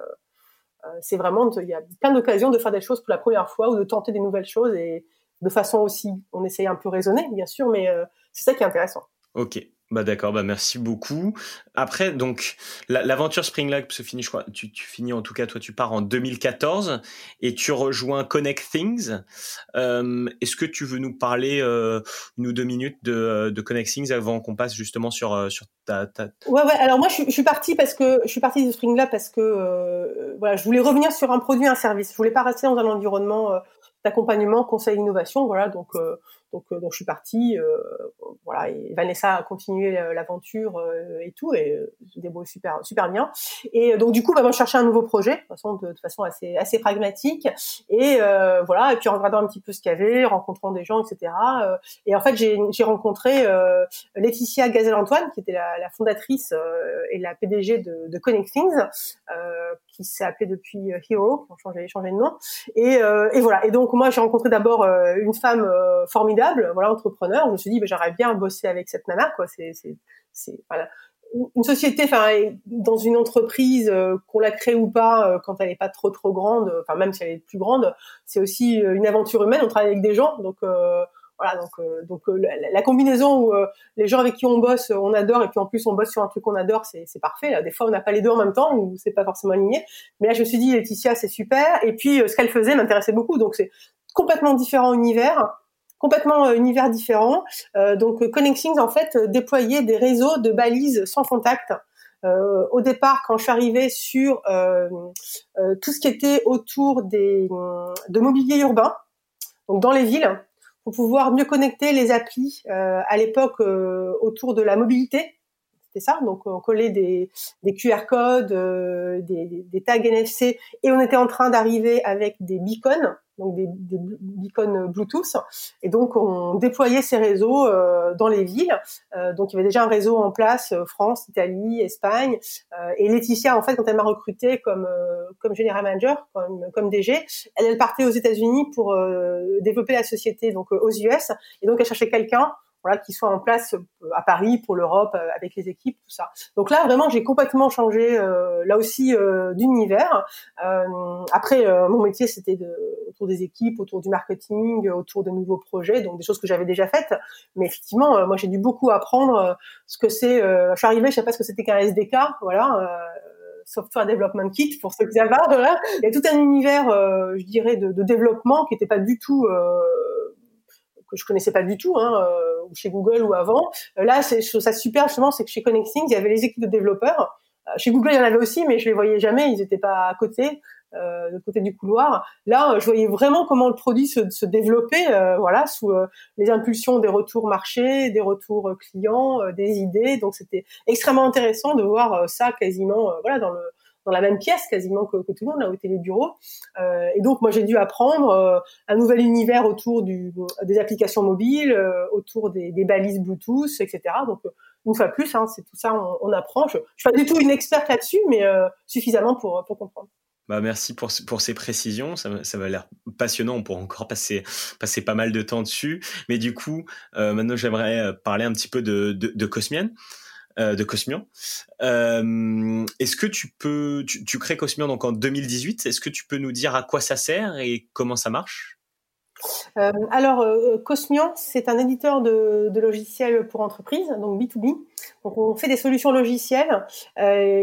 c'est vraiment, il y a plein d'occasions de faire des choses pour la première fois ou de tenter des nouvelles choses et de façon aussi, on essaye un peu raisonner, bien sûr, mais c'est ça qui est intéressant. Ok, bah d'accord, bah merci beaucoup. Après, donc l'aventure Spring Lab se finit, je crois, tu, finis en tout cas, toi tu pars en 2014 et tu rejoins Connect Things. Euh, Est-ce que tu veux nous parler euh, une ou deux minutes de, de Connect Things avant qu'on passe justement sur euh, sur ta, ta... Ouais ouais. Alors moi je, suis partie parce que je suis partie de Spring Lab parce que euh, voilà, je voulais revenir sur un produit, un service. Je voulais pas rester dans un environnement euh, d'accompagnement, conseil, innovation. Voilà, donc donc, euh, donc je suis partie, euh, voilà, et Vanessa a continué l'aventure euh, et tout, et se débrouille super, super bien. Et donc du coup, bah, moi, je cherchais un nouveau projet, de façon, de, de façon assez, assez pragmatique, et voilà, et puis en regardant un petit peu ce qu'il y avait, rencontrant des gens, etc. et en fait, j'ai rencontré Laetitia Gazelle-Antoine, qui était la, la fondatrice et la PDG de, de Connect Things, qui s'est appelée depuis Hero, qui ont changé, de nom. Et, et voilà. Et donc moi, j'ai rencontré d'abord une femme formidable voilà, entrepreneur. Je me suis dit, ben, j'aurais bien bossé avec cette nana, quoi. C'est, c'est, c'est, voilà. Une société, enfin, dans une entreprise, euh, qu'on la crée ou pas, euh, quand elle n'est pas trop trop grande, enfin même si elle est plus grande, c'est aussi euh, une aventure humaine. On travaille avec des gens, donc voilà, donc donc la, combinaison où les gens avec qui on bosse, on adore, et puis en plus on bosse sur un truc qu'on adore, c'est parfait. Des fois, on n'a pas les deux en même temps, ou c'est pas forcément aligné. Mais là, je me suis dit, Laetitia, c'est super. Et puis, ce qu'elle faisait m'intéressait beaucoup. Donc, c'est complètement différent univers complètement euh, univers différent. Euh, donc euh, Connectings en fait déployait des réseaux de balises sans contact. au départ, quand je suis arrivée sur tout ce qui était autour des de mobilier urbain, donc dans les villes, pour pouvoir mieux connecter les applis à l'époque autour de la mobilité. C'était ça, donc on collait des, QR codes, des, des, tags NFC, et on était en train d'arriver avec des beacons donc des, des beacons Bluetooth. Et donc, on déployait ces réseaux euh, dans les villes. Euh, donc, il y avait déjà un réseau en place, euh, France, Italie, Espagne. et Laetitia, en fait, quand elle m'a recruté comme comme general manager, comme, comme DG, elle, elle partait aux États-Unis pour développer la société donc aux US. Et donc, elle cherchait quelqu'un voilà, qui soit en place à Paris pour l'Europe avec les équipes, tout ça. Donc là, vraiment, j'ai complètement changé là aussi d'univers. après, mon métier, c'était de, autour des équipes, autour du marketing, autour de nouveaux projets, donc des choses que j'avais déjà faites. Mais effectivement, moi, j'ai dû beaucoup apprendre ce que c'est. je suis arrivée, je sais pas ce que c'était qu'un SDK, voilà Software Development Kit pour ceux qui savent Voilà. Il y a tout un univers, euh, je dirais, de, de, développement qui n'était pas du tout euh, que je connaissais pas du tout, hein, euh, chez Google ou avant. Euh, là, c'est ça super justement, c'est que chez Connecting, il y avait les équipes de développeurs. Euh, chez Google, il y en avait aussi, mais je les voyais jamais, ils n'étaient pas à côté. Euh, de côté du couloir. Là, je voyais vraiment comment le produit se, se développait, euh, voilà, sous les impulsions des retours marchés, des retours clients, des idées. Donc, c'était extrêmement intéressant de voir ça quasiment, voilà, dans le dans la même pièce quasiment que, tout le monde là où étaient les bureaux. Euh, et donc moi j'ai dû apprendre un nouvel univers autour des applications mobiles, autour des, balises Bluetooth, etc. Donc une fois plus, hein, c'est tout ça on, apprend. Je, je suis pas du tout une experte là-dessus, mais suffisamment pour pour comprendre. Bah, merci pour, pour ces précisions. Ça, ça va l'air passionnant. On pourra encore passer, passer pas mal de temps dessus. Mais du coup, euh, maintenant, j'aimerais euh, parler un petit peu de, de. Euh, de Cosmian. Euh, est-ce que tu peux, tu, crées Cosmian donc en 2018. Est-ce que tu peux nous dire à quoi ça sert et comment ça marche? Euh, alors, euh, Cosmian, c'est un éditeur de, logiciels pour entreprises, donc B2B. Donc, on fait des solutions logicielles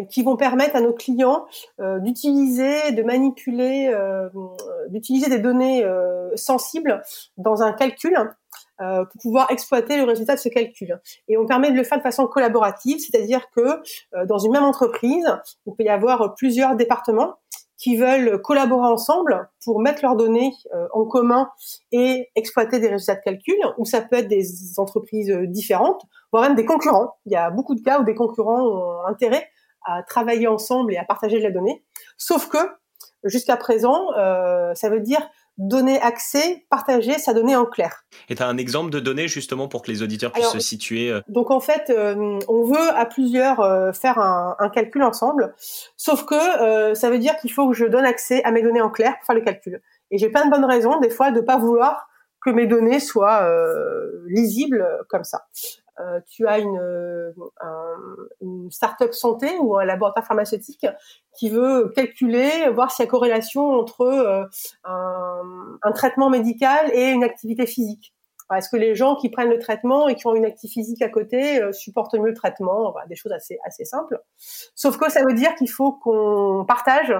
qui vont permettre à nos clients d'utiliser, de manipuler, d'utiliser des données sensibles dans un calcul pour pouvoir exploiter le résultat de ce calcul. Et on permet de le faire de façon collaborative, c'est-à-dire que dans une même entreprise, il peut y avoir plusieurs départements qui veulent collaborer ensemble pour mettre leurs données euh, en commun et exploiter des résultats de calcul, ou ça peut être des entreprises euh, différentes, voire même des concurrents. Il y a beaucoup de cas où des concurrents ont intérêt à travailler ensemble et à partager de la donnée. Sauf que, jusqu'à présent, euh, ça veut dire donner accès, partager sa donnée en clair. Et tu as un exemple de données justement pour que les auditeurs puissent se situer euh Donc en fait, euh, on veut à plusieurs euh, faire un, un, calcul ensemble, sauf que ça veut dire qu'il faut que je donne accès à mes données en clair pour faire le calcul. Et j'ai plein de bonnes raisons des fois de pas vouloir que mes données soient lisibles comme ça. Euh, tu as une, euh, un, une start-up santé ou un laboratoire pharmaceutique qui veut calculer, voir s'il y a corrélation entre euh, un, traitement médical et une activité physique. Est-ce que les gens qui prennent le traitement et qui ont une activité physique à côté supportent mieux le traitement? Des choses assez, assez simples. Sauf que ça veut dire qu'il faut qu'on partage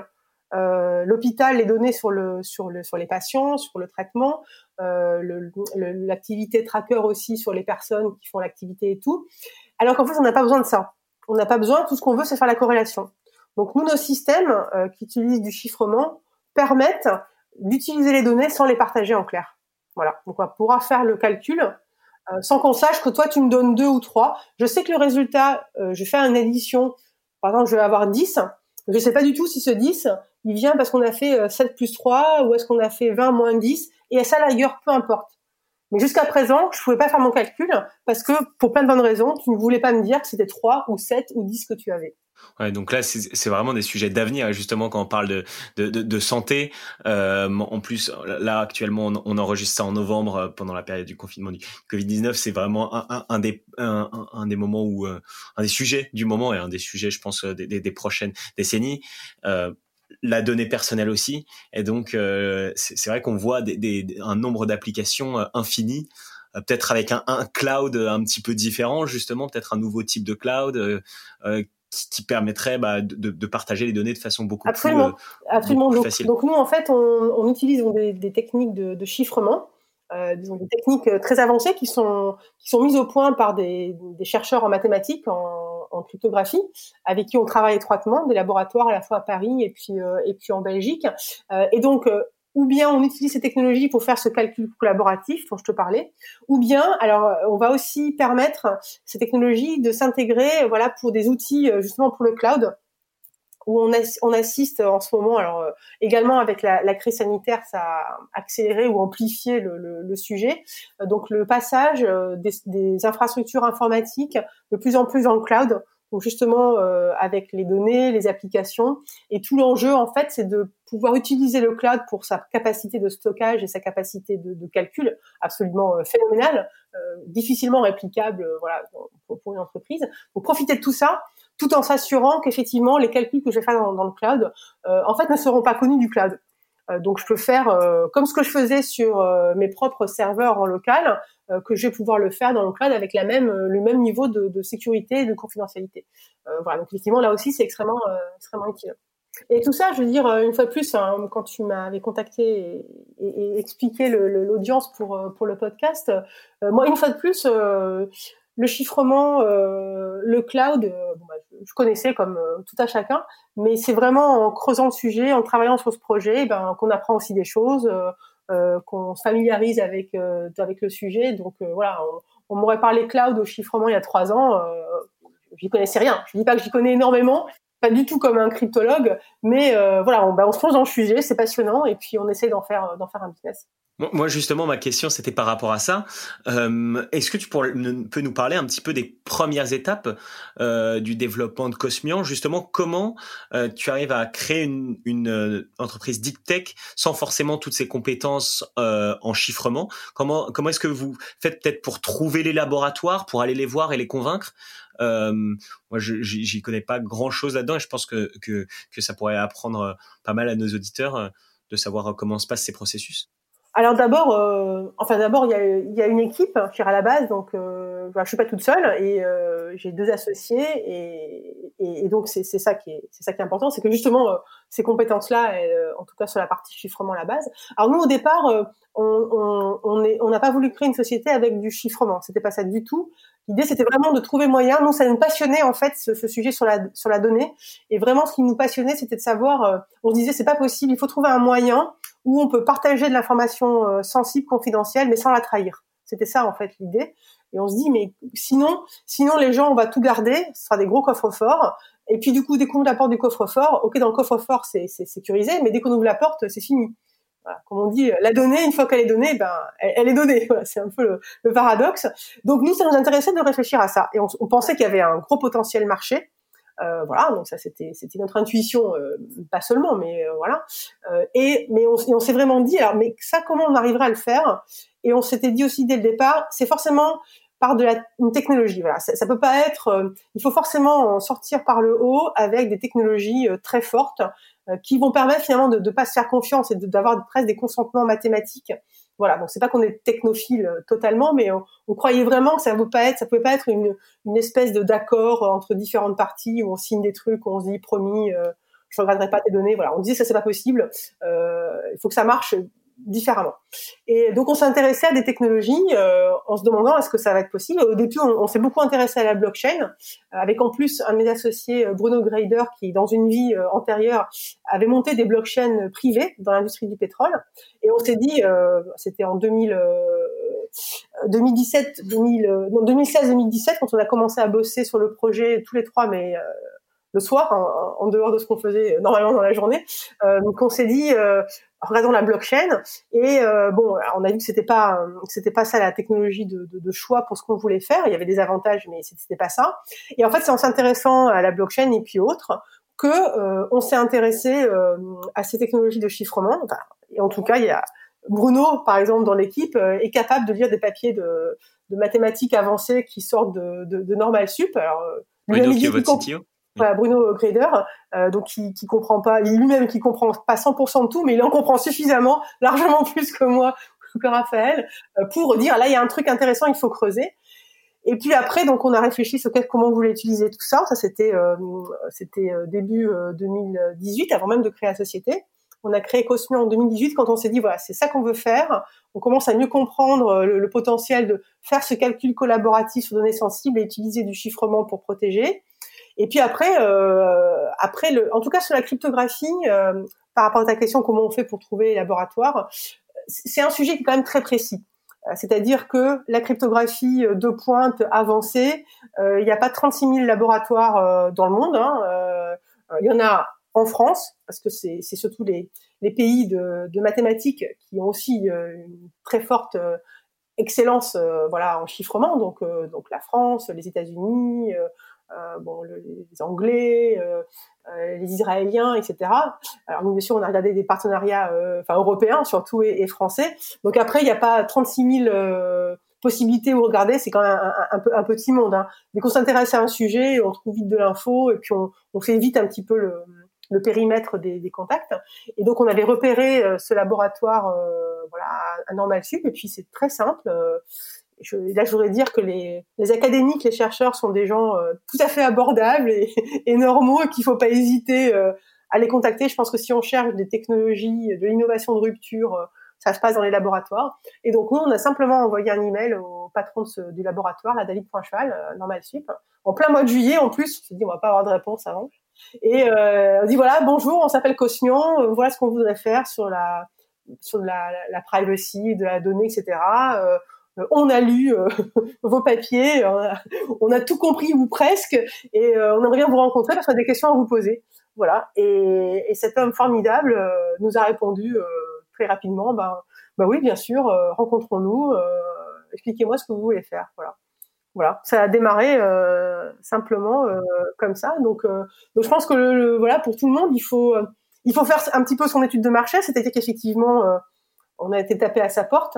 euh, l'hôpital les données sur le sur le sur les patients, sur le traitement, euh, l'activité tracker aussi sur les personnes qui font l'activité et tout. Alors qu'en fait, on n'a pas besoin de ça. On n'a pas besoin. Tout ce qu'on veut, c'est faire la corrélation. Donc nous, nos systèmes euh, qui utilisent du chiffrement permettent d'utiliser les données sans les partager en clair. Voilà. Donc on pourra faire le calcul euh, sans qu'on sache que toi tu me donnes deux ou trois. Je sais que le résultat, euh, je fais une édition. Par exemple, je vais avoir 10. Je ne sais pas du tout si ce 10, il vient parce qu'on a fait 7 euh, plus 3 ou est-ce qu'on a fait 20 moins 10 et à ça la peu importe. Mais jusqu'à présent, je pouvais pas faire mon calcul parce que pour plein de bonnes raisons, tu ne voulais pas me dire que c'était 3 ou 7 ou 10 que tu avais. Donc là, c'est vraiment des sujets d'avenir, justement, quand on parle de, santé. Euh, en plus, là, actuellement, on, enregistre ça en novembre, euh, pendant la période du confinement du Covid-19. C'est vraiment un, des, moments où, un des sujets du moment et un des sujets, je pense, des prochaines décennies. Euh, la donnée personnelle aussi. Et donc, euh, c'est vrai qu'on voit des, des, un nombre d'applications euh, infini, euh, peut-être avec un, un, cloud un petit peu différent, justement, peut-être un nouveau type de cloud euh, qui, qui, permettrait bah, de, de, partager les données de façon beaucoup absolument, plus, absolument. Beaucoup plus facile. Donc nous, en fait, on, on utilise des, des, techniques de, de chiffrement. Euh, disons, des techniques très avancées qui sont qui sont mises au point par des, des chercheurs en mathématiques, en, en cryptographie, avec qui on travaille étroitement, des laboratoires à la fois à Paris et puis euh, et puis en Belgique. Euh, et donc euh, ou bien on utilise ces technologies pour faire ce calcul collaboratif dont je te parlais, ou bien alors on va aussi permettre ces technologies de s'intégrer voilà pour des outils justement pour le cloud où on, on assiste en ce moment, alors euh, également avec la, la, crise sanitaire, ça a accéléré ou amplifié le, le, le sujet. Euh, donc le passage euh, des, des, infrastructures informatiques de plus en plus le cloud, donc justement avec les données, les applications, et tout l'enjeu en fait, c'est de pouvoir utiliser le cloud pour sa capacité de stockage et sa capacité de, de calcul absolument euh, phénoménale, euh, difficilement réplicable euh, voilà, pour, pour, une entreprise. Donc profiter de tout ça tout en s'assurant qu'effectivement les calculs que je vais faire dans, le cloud en fait ne seront pas connus du cloud. donc je peux faire comme ce que je faisais sur mes propres serveurs en local, que je vais pouvoir le faire dans le cloud avec la même, le même niveau de, de sécurité et de confidentialité. voilà, donc effectivement là aussi c'est extrêmement, extrêmement utile. Et tout ça, je veux dire, une fois de plus, hein, quand tu m'avais contacté et, et, expliqué l'audience pour, pour le podcast, euh, moi, une fois de plus, euh, le chiffrement, euh, le cloud, bon, bah, je connaissais comme tout à chacun, mais c'est vraiment en creusant le sujet, en travaillant sur ce projet, eh ben, qu'on apprend aussi des choses, qu'on se familiarise avec, avec le sujet. Donc voilà, on, m'aurait parlé cloud au chiffrement il y a trois ans, j'y connaissais rien. Je dis pas que j'y connais énormément, pas du tout comme un cryptologue, mais euh, voilà, on, bah, on, se plonge dans le sujet, c'est passionnant, et puis on essaie d'en faire, d'en faire un business. Moi, justement, ma question, c'était par rapport à ça. Euh, Est-ce que tu peux nous parler un petit peu des premières étapes euh, du développement de Cosmian? Justement, comment euh, tu arrives à créer une, une euh, entreprise deep tech sans forcément toutes ces compétences euh, en chiffrement? Comment, comment est-ce que vous faites peut-être pour trouver les laboratoires, pour aller les voir et les convaincre? Euh, moi, j'y connais pas grand-chose là-dedans et je pense que, que, que ça pourrait apprendre pas mal à nos auditeurs de savoir comment se passent ces processus. Alors d'abord, euh, enfin d'abord il y a, y a, une équipe qui est à la base, donc euh, je suis pas toute seule et euh, j'ai deux associés et, et, donc c'est ça qui est c'est ça qui est important, c'est que justement euh, ces compétences-là, en tout cas sur la partie chiffrement à la base. Alors nous au départ, on on on on n'a pas voulu créer une société avec du chiffrement, c'était pas ça du tout. L'idée, c'était vraiment de trouver moyen. Nous, ça nous passionnait en fait ce, ce, sujet sur la sur la donnée. Et vraiment, ce qui nous passionnait, c'était de savoir. on se disait, c'est pas possible. Il faut trouver un moyen où on peut partager de l'information euh, sensible, confidentielle, mais sans la trahir. C'était ça en fait l'idée. Et on se dit, mais sinon, sinon les gens, on va tout garder, ce sera des gros coffres forts. Et puis du coup, dès qu'on ouvre la porte du coffre-fort, ok, dans le coffre-fort, c'est sécurisé, mais dès qu'on ouvre la porte, c'est fini. Voilà, comme on dit, la donnée, une fois qu'elle est donnée, ben, elle, est donnée. Voilà, c'est un peu le, le, paradoxe. Donc nous, ça nous intéressait de réfléchir à ça. Et on, on pensait qu'il y avait un gros potentiel marché. Euh, voilà, donc ça c'était c'était notre intuition, euh, pas seulement, mais euh, voilà. Euh, et mais on, s'est vraiment dit, alors mais ça comment on arriverait à le faire? Et on s'était dit aussi dès le départ, c'est forcément par de la une technologie. Voilà, ça, ça peut pas être. il faut forcément sortir par le haut avec des technologies très fortes qui vont permettre finalement de ne pas se faire confiance et d'avoir presque des consentements mathématiques voilà, bon, c'est pas qu'on est technophile euh, totalement, mais on, croyait vraiment que ça ne pas être, ça pouvait pas être une, espèce de d'accord entre différentes parties où on signe des trucs, on se dit promis, euh, je ne regarderai pas tes données. Voilà, on disait ça c'est pas possible. Euh, il faut que ça marche différemment. Et donc on s'est intéressé à des technologies euh, en se demandant est-ce que ça va être possible. Au début, on, s'est beaucoup intéressé à la blockchain, euh, avec en plus un de mes associés, euh, Bruno Greider, qui dans une vie euh, antérieure avait monté des blockchains privées dans l'industrie du pétrole. Et on s'est dit, c'était en 2000, 2017, 2000, non 2016-2017, quand on a commencé à bosser sur le projet tous les trois, mais le soir, en, en, dehors de ce qu'on faisait normalement dans la journée. Euh, donc on s'est dit, euh, regardons la blockchain. Et euh, bon, on a vu que c'était pas c'était pas ça la technologie de, de, de choix pour ce qu'on voulait faire. Il y avait des avantages, mais c'était pas ça. Et en fait, c'est en s'intéressant à la blockchain et puis autres que euh, on s'est intéressé euh, à ces technologies de chiffrement. Enfin, et en tout cas, il y a Bruno, par exemple, dans l'équipe, est capable de lire des papiers de, de mathématiques avancées qui sortent de, de, de Normal Sup. Alors, Bruno, qui est votre CTO voilà, Bruno Grader, euh, donc qui, qui comprend pas, lui-même qui comprend pas 100% de tout, mais il en comprend suffisamment, largement [laughs] plus que moi, que Raphaël, euh, pour dire là il y a un truc intéressant, il faut creuser. Et puis après, donc on a réfléchi sur comment on voulait utiliser tout ça. Ça c'était euh, c'était euh, début 2018, avant même de créer la société. On a créé Cosmio en 2018 quand on s'est dit voilà c'est ça qu'on veut faire. On commence à mieux comprendre le, le, potentiel de faire ce calcul collaboratif sur données sensibles et utiliser du chiffrement pour protéger. Et puis après, euh, après le, en tout cas sur la cryptographie, euh, par rapport à ta question, comment on fait pour trouver les laboratoires, c'est un sujet qui est quand même très précis. Euh, c'est-à-dire que la cryptographie de pointe avancée, il n'y a pas 36 000 laboratoires dans le monde. Hein, il y en a en France, parce que c'est surtout les, les pays de, de, mathématiques qui ont aussi une très forte excellence voilà en chiffrement donc donc la France les États-Unis euh, bon, le, les Anglais, euh, les Israéliens, etc. Alors nous, bien sûr, on a regardé des partenariats, enfin européens surtout et, français. Donc après, il n'y a pas 36 000 possibilités où regarder. C'est quand même un, petit monde. Hein. Dès qu'on s'intéresse à un sujet, on trouve vite de l'info et puis on, fait vite un petit peu le périmètre des, contacts. Et donc on avait repéré euh, ce laboratoire euh, voilà, à Normal et puis c'est très simple. Euh, je, là, je voudrais dire que les, les, académiques, les chercheurs sont des gens tout à fait abordables et, [laughs] et normaux et qu'il faut pas hésiter à les contacter. Je pense que si on cherche des technologies, de l'innovation de rupture, ça se passe dans les laboratoires. Et donc nous, on a simplement envoyé un email au patron de ce, du laboratoire, la David Poincheval, Normal Sup, en plein mois de juillet en plus. Je me dit, on va pas avoir de réponse avant. Et euh, on dit voilà, bonjour, on s'appelle Cosmion, euh, voilà ce qu'on voudrait faire sur la sur la, la privacy de la donnée, etc. Euh, on a lu euh, [laughs] vos papiers, on a, tout compris ou presque, et on aimerait bien vous rencontrer parce qu'on a des questions à vous poser. Voilà. Et, et cet homme formidable nous a répondu très rapidement, ben, ben oui, bien sûr, rencontrons-nous, expliquez-moi ce que vous voulez faire. Voilà voilà, ça a démarré euh, simplement euh, comme ça. Donc, euh, donc je pense que le, voilà pour tout le monde, il faut il faut faire un petit peu son étude de marché, c'est-à-dire qu'effectivement on a été tapé à sa porte,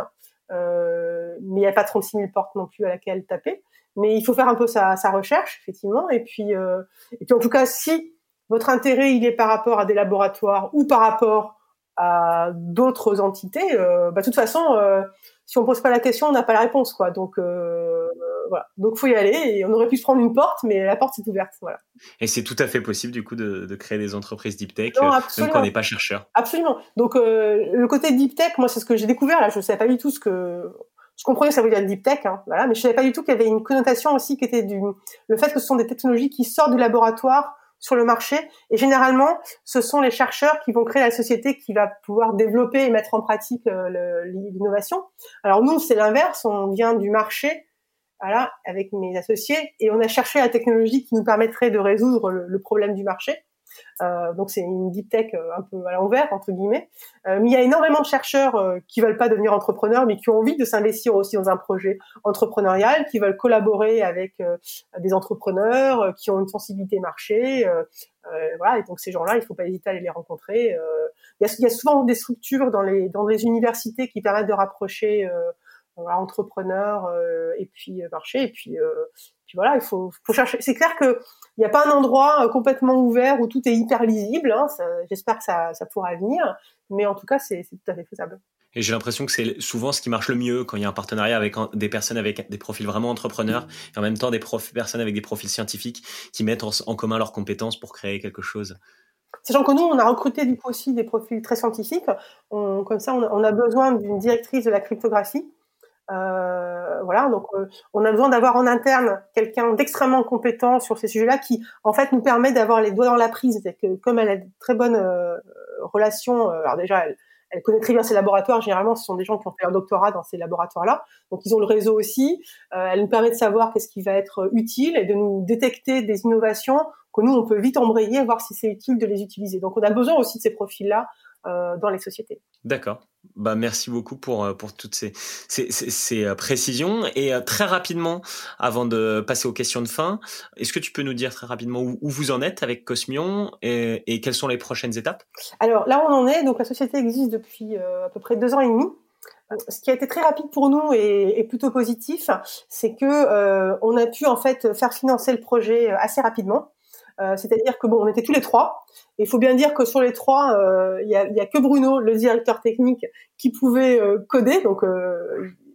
mais il n'y a pas 36 000 portes non plus à laquelle taper. Mais il faut faire un peu sa, sa recherche effectivement, et puis et puis en tout cas si votre intérêt il est par rapport à des laboratoires ou par rapport à d'autres entités, bah, de toute façon, si on pose pas la question, on n'a pas la réponse, quoi. Donc, voilà. Donc faut y aller et on aurait pu se prendre une porte, mais la porte est ouverte. Voilà. Et c'est tout à fait possible du coup de, de créer des entreprises deep tech, non, euh, même quand on n'est pas chercheur. Absolument. Donc euh, le côté deep tech, moi c'est ce que j'ai découvert là. Je ne savais pas du tout ce que je comprenais que ça voulait dire deep tech, hein, voilà, mais je savais pas du tout qu'il y avait une connotation aussi qui était du le fait que ce sont des technologies qui sortent du laboratoire sur le marché. Et généralement, ce sont les chercheurs qui vont créer la société qui va pouvoir développer et mettre en pratique euh, l'innovation. Alors nous, c'est l'inverse. On vient du marché voilà, avec mes associés, et on a cherché la technologie qui nous permettrait de résoudre le, problème du marché. Euh, donc c'est une deep tech euh, un peu à l'envers entre guillemets. Euh, mais il y a énormément de chercheurs qui veulent pas devenir entrepreneurs, mais qui ont envie de s'investir aussi dans un projet entrepreneurial, qui veulent collaborer avec des entrepreneurs, qui ont une sensibilité marché. voilà, et donc ces gens-là, il faut pas hésiter à aller les rencontrer. Il y a, souvent des structures dans les dans les universités qui permettent de rapprocher entrepreneur euh, et puis marché et puis euh, puis voilà il faut, faut chercher. C'est clair que il n'y a pas un endroit complètement ouvert où tout est hyper lisible hein, j'espère que ça, ça pourra venir. Mais en tout cas c'est tout à fait faisable. Et j'ai l'impression que c'est souvent ce qui marche le mieux quand il y a un partenariat avec des personnes avec des profils vraiment entrepreneurs et en même temps des personnes avec des profils scientifiques qui mettent en, commun leurs compétences pour créer quelque chose. Sachant que nous, on a recruté du coup aussi des profils très scientifiques. On, comme ça, on a besoin d'une directrice de la cryptographie euh, voilà, donc euh, on a besoin d'avoir en interne quelqu'un d'extrêmement compétent sur ces sujets-là qui, en fait, nous permet d'avoir les doigts dans la prise. C'est que comme elle a de très bonnes euh, relations, alors déjà, elle, elle, connaît très bien ses laboratoires. Généralement, ce sont des gens qui ont fait un doctorat dans ces laboratoires-là, donc ils ont le réseau aussi. elle nous permet de savoir qu'est-ce qui va être utile et de nous détecter des innovations que nous on peut vite embrayer, voir si c'est utile de les utiliser. Donc on a besoin aussi de ces profils-là euh, dans les sociétés. D'accord. Bah, merci beaucoup pour, euh, pour toutes ces, ces, ces, euh, précisions. Et très rapidement, avant de passer aux questions de fin, est-ce que tu peux nous dire très rapidement où, vous en êtes avec Cosmion et, et, quelles sont les prochaines étapes? Alors là, on en est. Donc la société existe depuis à peu près deux ans et demi. Ce qui a été très rapide pour nous et, et plutôt positif, c'est que euh, on a pu en fait faire financer le projet assez rapidement. Euh, c'est-à-dire que bon, on était tous les trois. Il faut bien dire que sur les trois, euh, il y, a, a, que Bruno, le directeur technique, qui pouvait euh, coder. Donc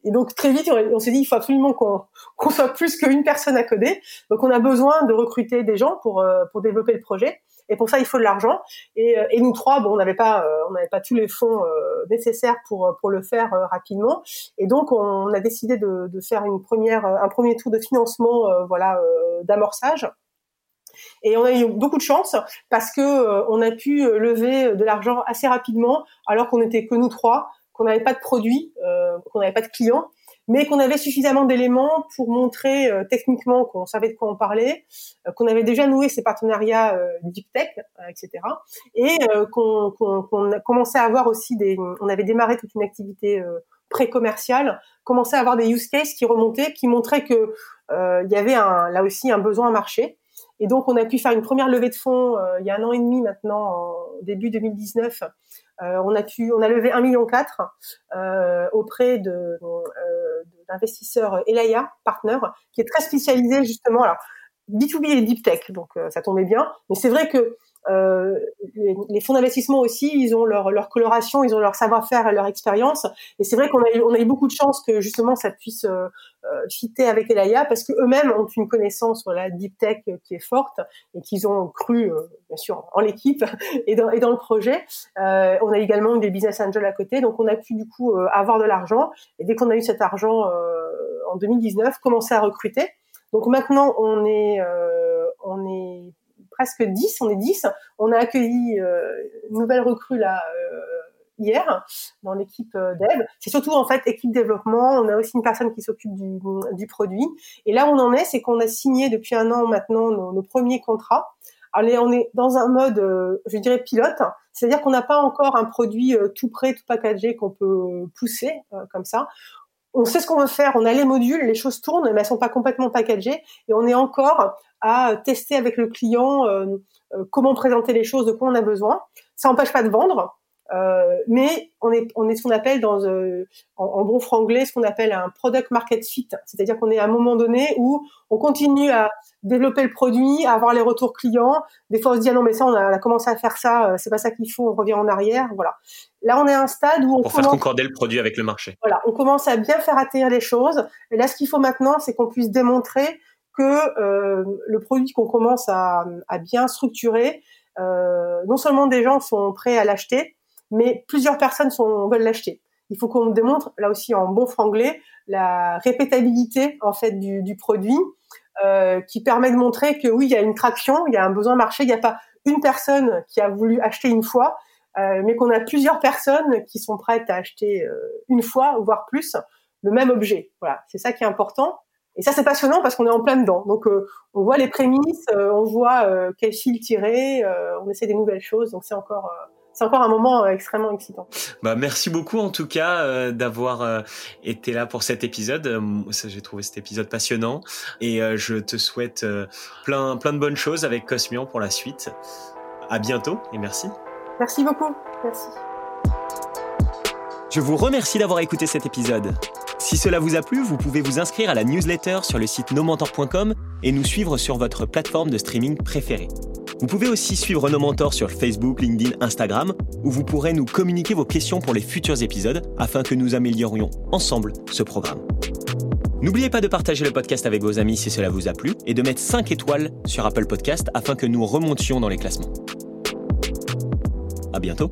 et donc très vite, on, s'est dit il faut absolument qu'on soit plus qu'une personne à coder. Donc on a besoin de recruter des gens pour pour développer le projet. Et pour ça, il faut de l'argent. Et, et, nous trois, bon, on n'avait pas, on n'avait pas tous les fonds nécessaires pour pour le faire rapidement. Et donc, on, a décidé de, de, faire une première, un premier tour de financement, voilà, d'amorçage et on a eu beaucoup de chance parce que euh, on a pu euh, lever de l'argent assez rapidement, alors qu'on n'était que nous trois, qu'on n'avait pas de produits, euh, qu'on n'avait pas de clients, mais qu'on avait suffisamment d'éléments pour montrer techniquement qu'on savait de quoi on parlait, qu'on avait déjà noué ces partenariats deep tech, etc. Et qu'on qu commençait à avoir aussi des, on avait démarré toute une activité pré-commerciale, commençait à avoir des use cases qui remontaient, qui montraient que il y avait un, là aussi un besoin à marcher Et donc, on a pu faire une première levée de fonds il y a un an et demi maintenant, en début 2019. on a pu, on a levé 1,4 million euh, auprès de, d'investisseurs Elaya Partner, qui est très spécialisé justement. Alors, B2B et Deep Tech, donc ça tombait bien. Mais c'est vrai que euh, les, fonds d'investissement aussi, ils ont leur, leur coloration, ils ont leur savoir-faire et leur expérience. Et c'est vrai qu'on a, eu, on a eu beaucoup de chance que justement ça puisse euh, euh fitter avec Elaya parce que eux-mêmes ont une connaissance la deep tech qui est forte et qu'ils ont cru euh, bien sûr en l'équipe [laughs] et dans, et dans le projet. Euh, on a également eu des business angels à côté, donc on a pu du coup avoir de l'argent. Et dès qu'on a eu cet argent en 2019, commencer à recruter. Donc maintenant on est on est presque 10, on est 10. On a accueilli euh, une nouvelle recrue là euh, hier dans l'équipe euh, dev. C'est surtout en fait équipe développement. On a aussi une personne qui s'occupe du, du, produit. Et là où on en est, c'est qu'on a signé depuis un an maintenant nos, premiers contrats. Allez, on est dans un mode, je dirais pilote, c'est-à-dire qu'on n'a pas encore un produit tout prêt, tout packagé qu'on peut pousser comme ça on sait ce qu'on veut faire, on a les modules, les choses tournent, mais elles sont pas complètement packagées, et on est encore à tester avec le client euh, euh, comment présenter les choses, de quoi on a besoin. Ça n'empêche pas de vendre, euh, mais on est, on est ce qu'on appelle dans, euh, en, bon franglais, ce qu'on appelle un product market fit. C'est-à-dire qu'on est à un moment donné où on continue à développer le produit, à avoir les retours clients. Des fois, on se dit ah non mais ça, on a, commencé à faire ça, euh, c'est pas ça qu'il faut, on revient en arrière. Voilà. Là, on est à un stade où on pour faire concorder le produit avec le marché. Voilà, on commence à bien faire atterrir les choses. Et là, ce qu'il faut maintenant, c'est qu'on puisse démontrer que euh, le produit qu'on commence à, à, bien structurer, euh, non seulement des gens sont prêts à l'acheter, mais plusieurs personnes sont, veulent l'acheter. Il faut qu'on démontre, là aussi en bon franglais, la répétabilité en fait du, du produit, euh, qui permet de montrer que oui, il y a une traction, il y a un besoin marché, il n'y a pas une personne qui a voulu acheter une fois, euh, mais qu'on a plusieurs personnes qui sont prêtes à acheter euh, une fois, voire plus, le même objet. Voilà, c'est ça qui est important. Et ça, c'est passionnant parce qu'on est en plein dedans. Donc, euh, on voit les prémices, euh, on voit quel fil tirer, on essaie des nouvelles choses. Donc, c'est encore c'est encore un moment euh, extrêmement excitant. Bah, merci beaucoup en tout cas euh, d'avoir euh, été là pour cet épisode. J'ai trouvé cet épisode passionnant et je te souhaite plein, plein de bonnes choses avec Cosmion pour la suite. À bientôt et merci. Merci beaucoup. Merci. Je vous remercie d'avoir écouté cet épisode. Si cela vous a plu, vous pouvez vous inscrire à la newsletter sur le site nomentor.com et nous suivre sur votre plateforme de streaming préférée. Vous pouvez aussi suivre nos mentors sur Facebook, LinkedIn, Instagram, où vous pourrez nous communiquer vos questions pour les futurs épisodes afin que nous améliorions ensemble ce programme. N'oubliez pas de partager le podcast avec vos amis si cela vous a plu et de mettre 5 étoiles sur Apple Podcast afin que nous remontions dans les classements. À bientôt!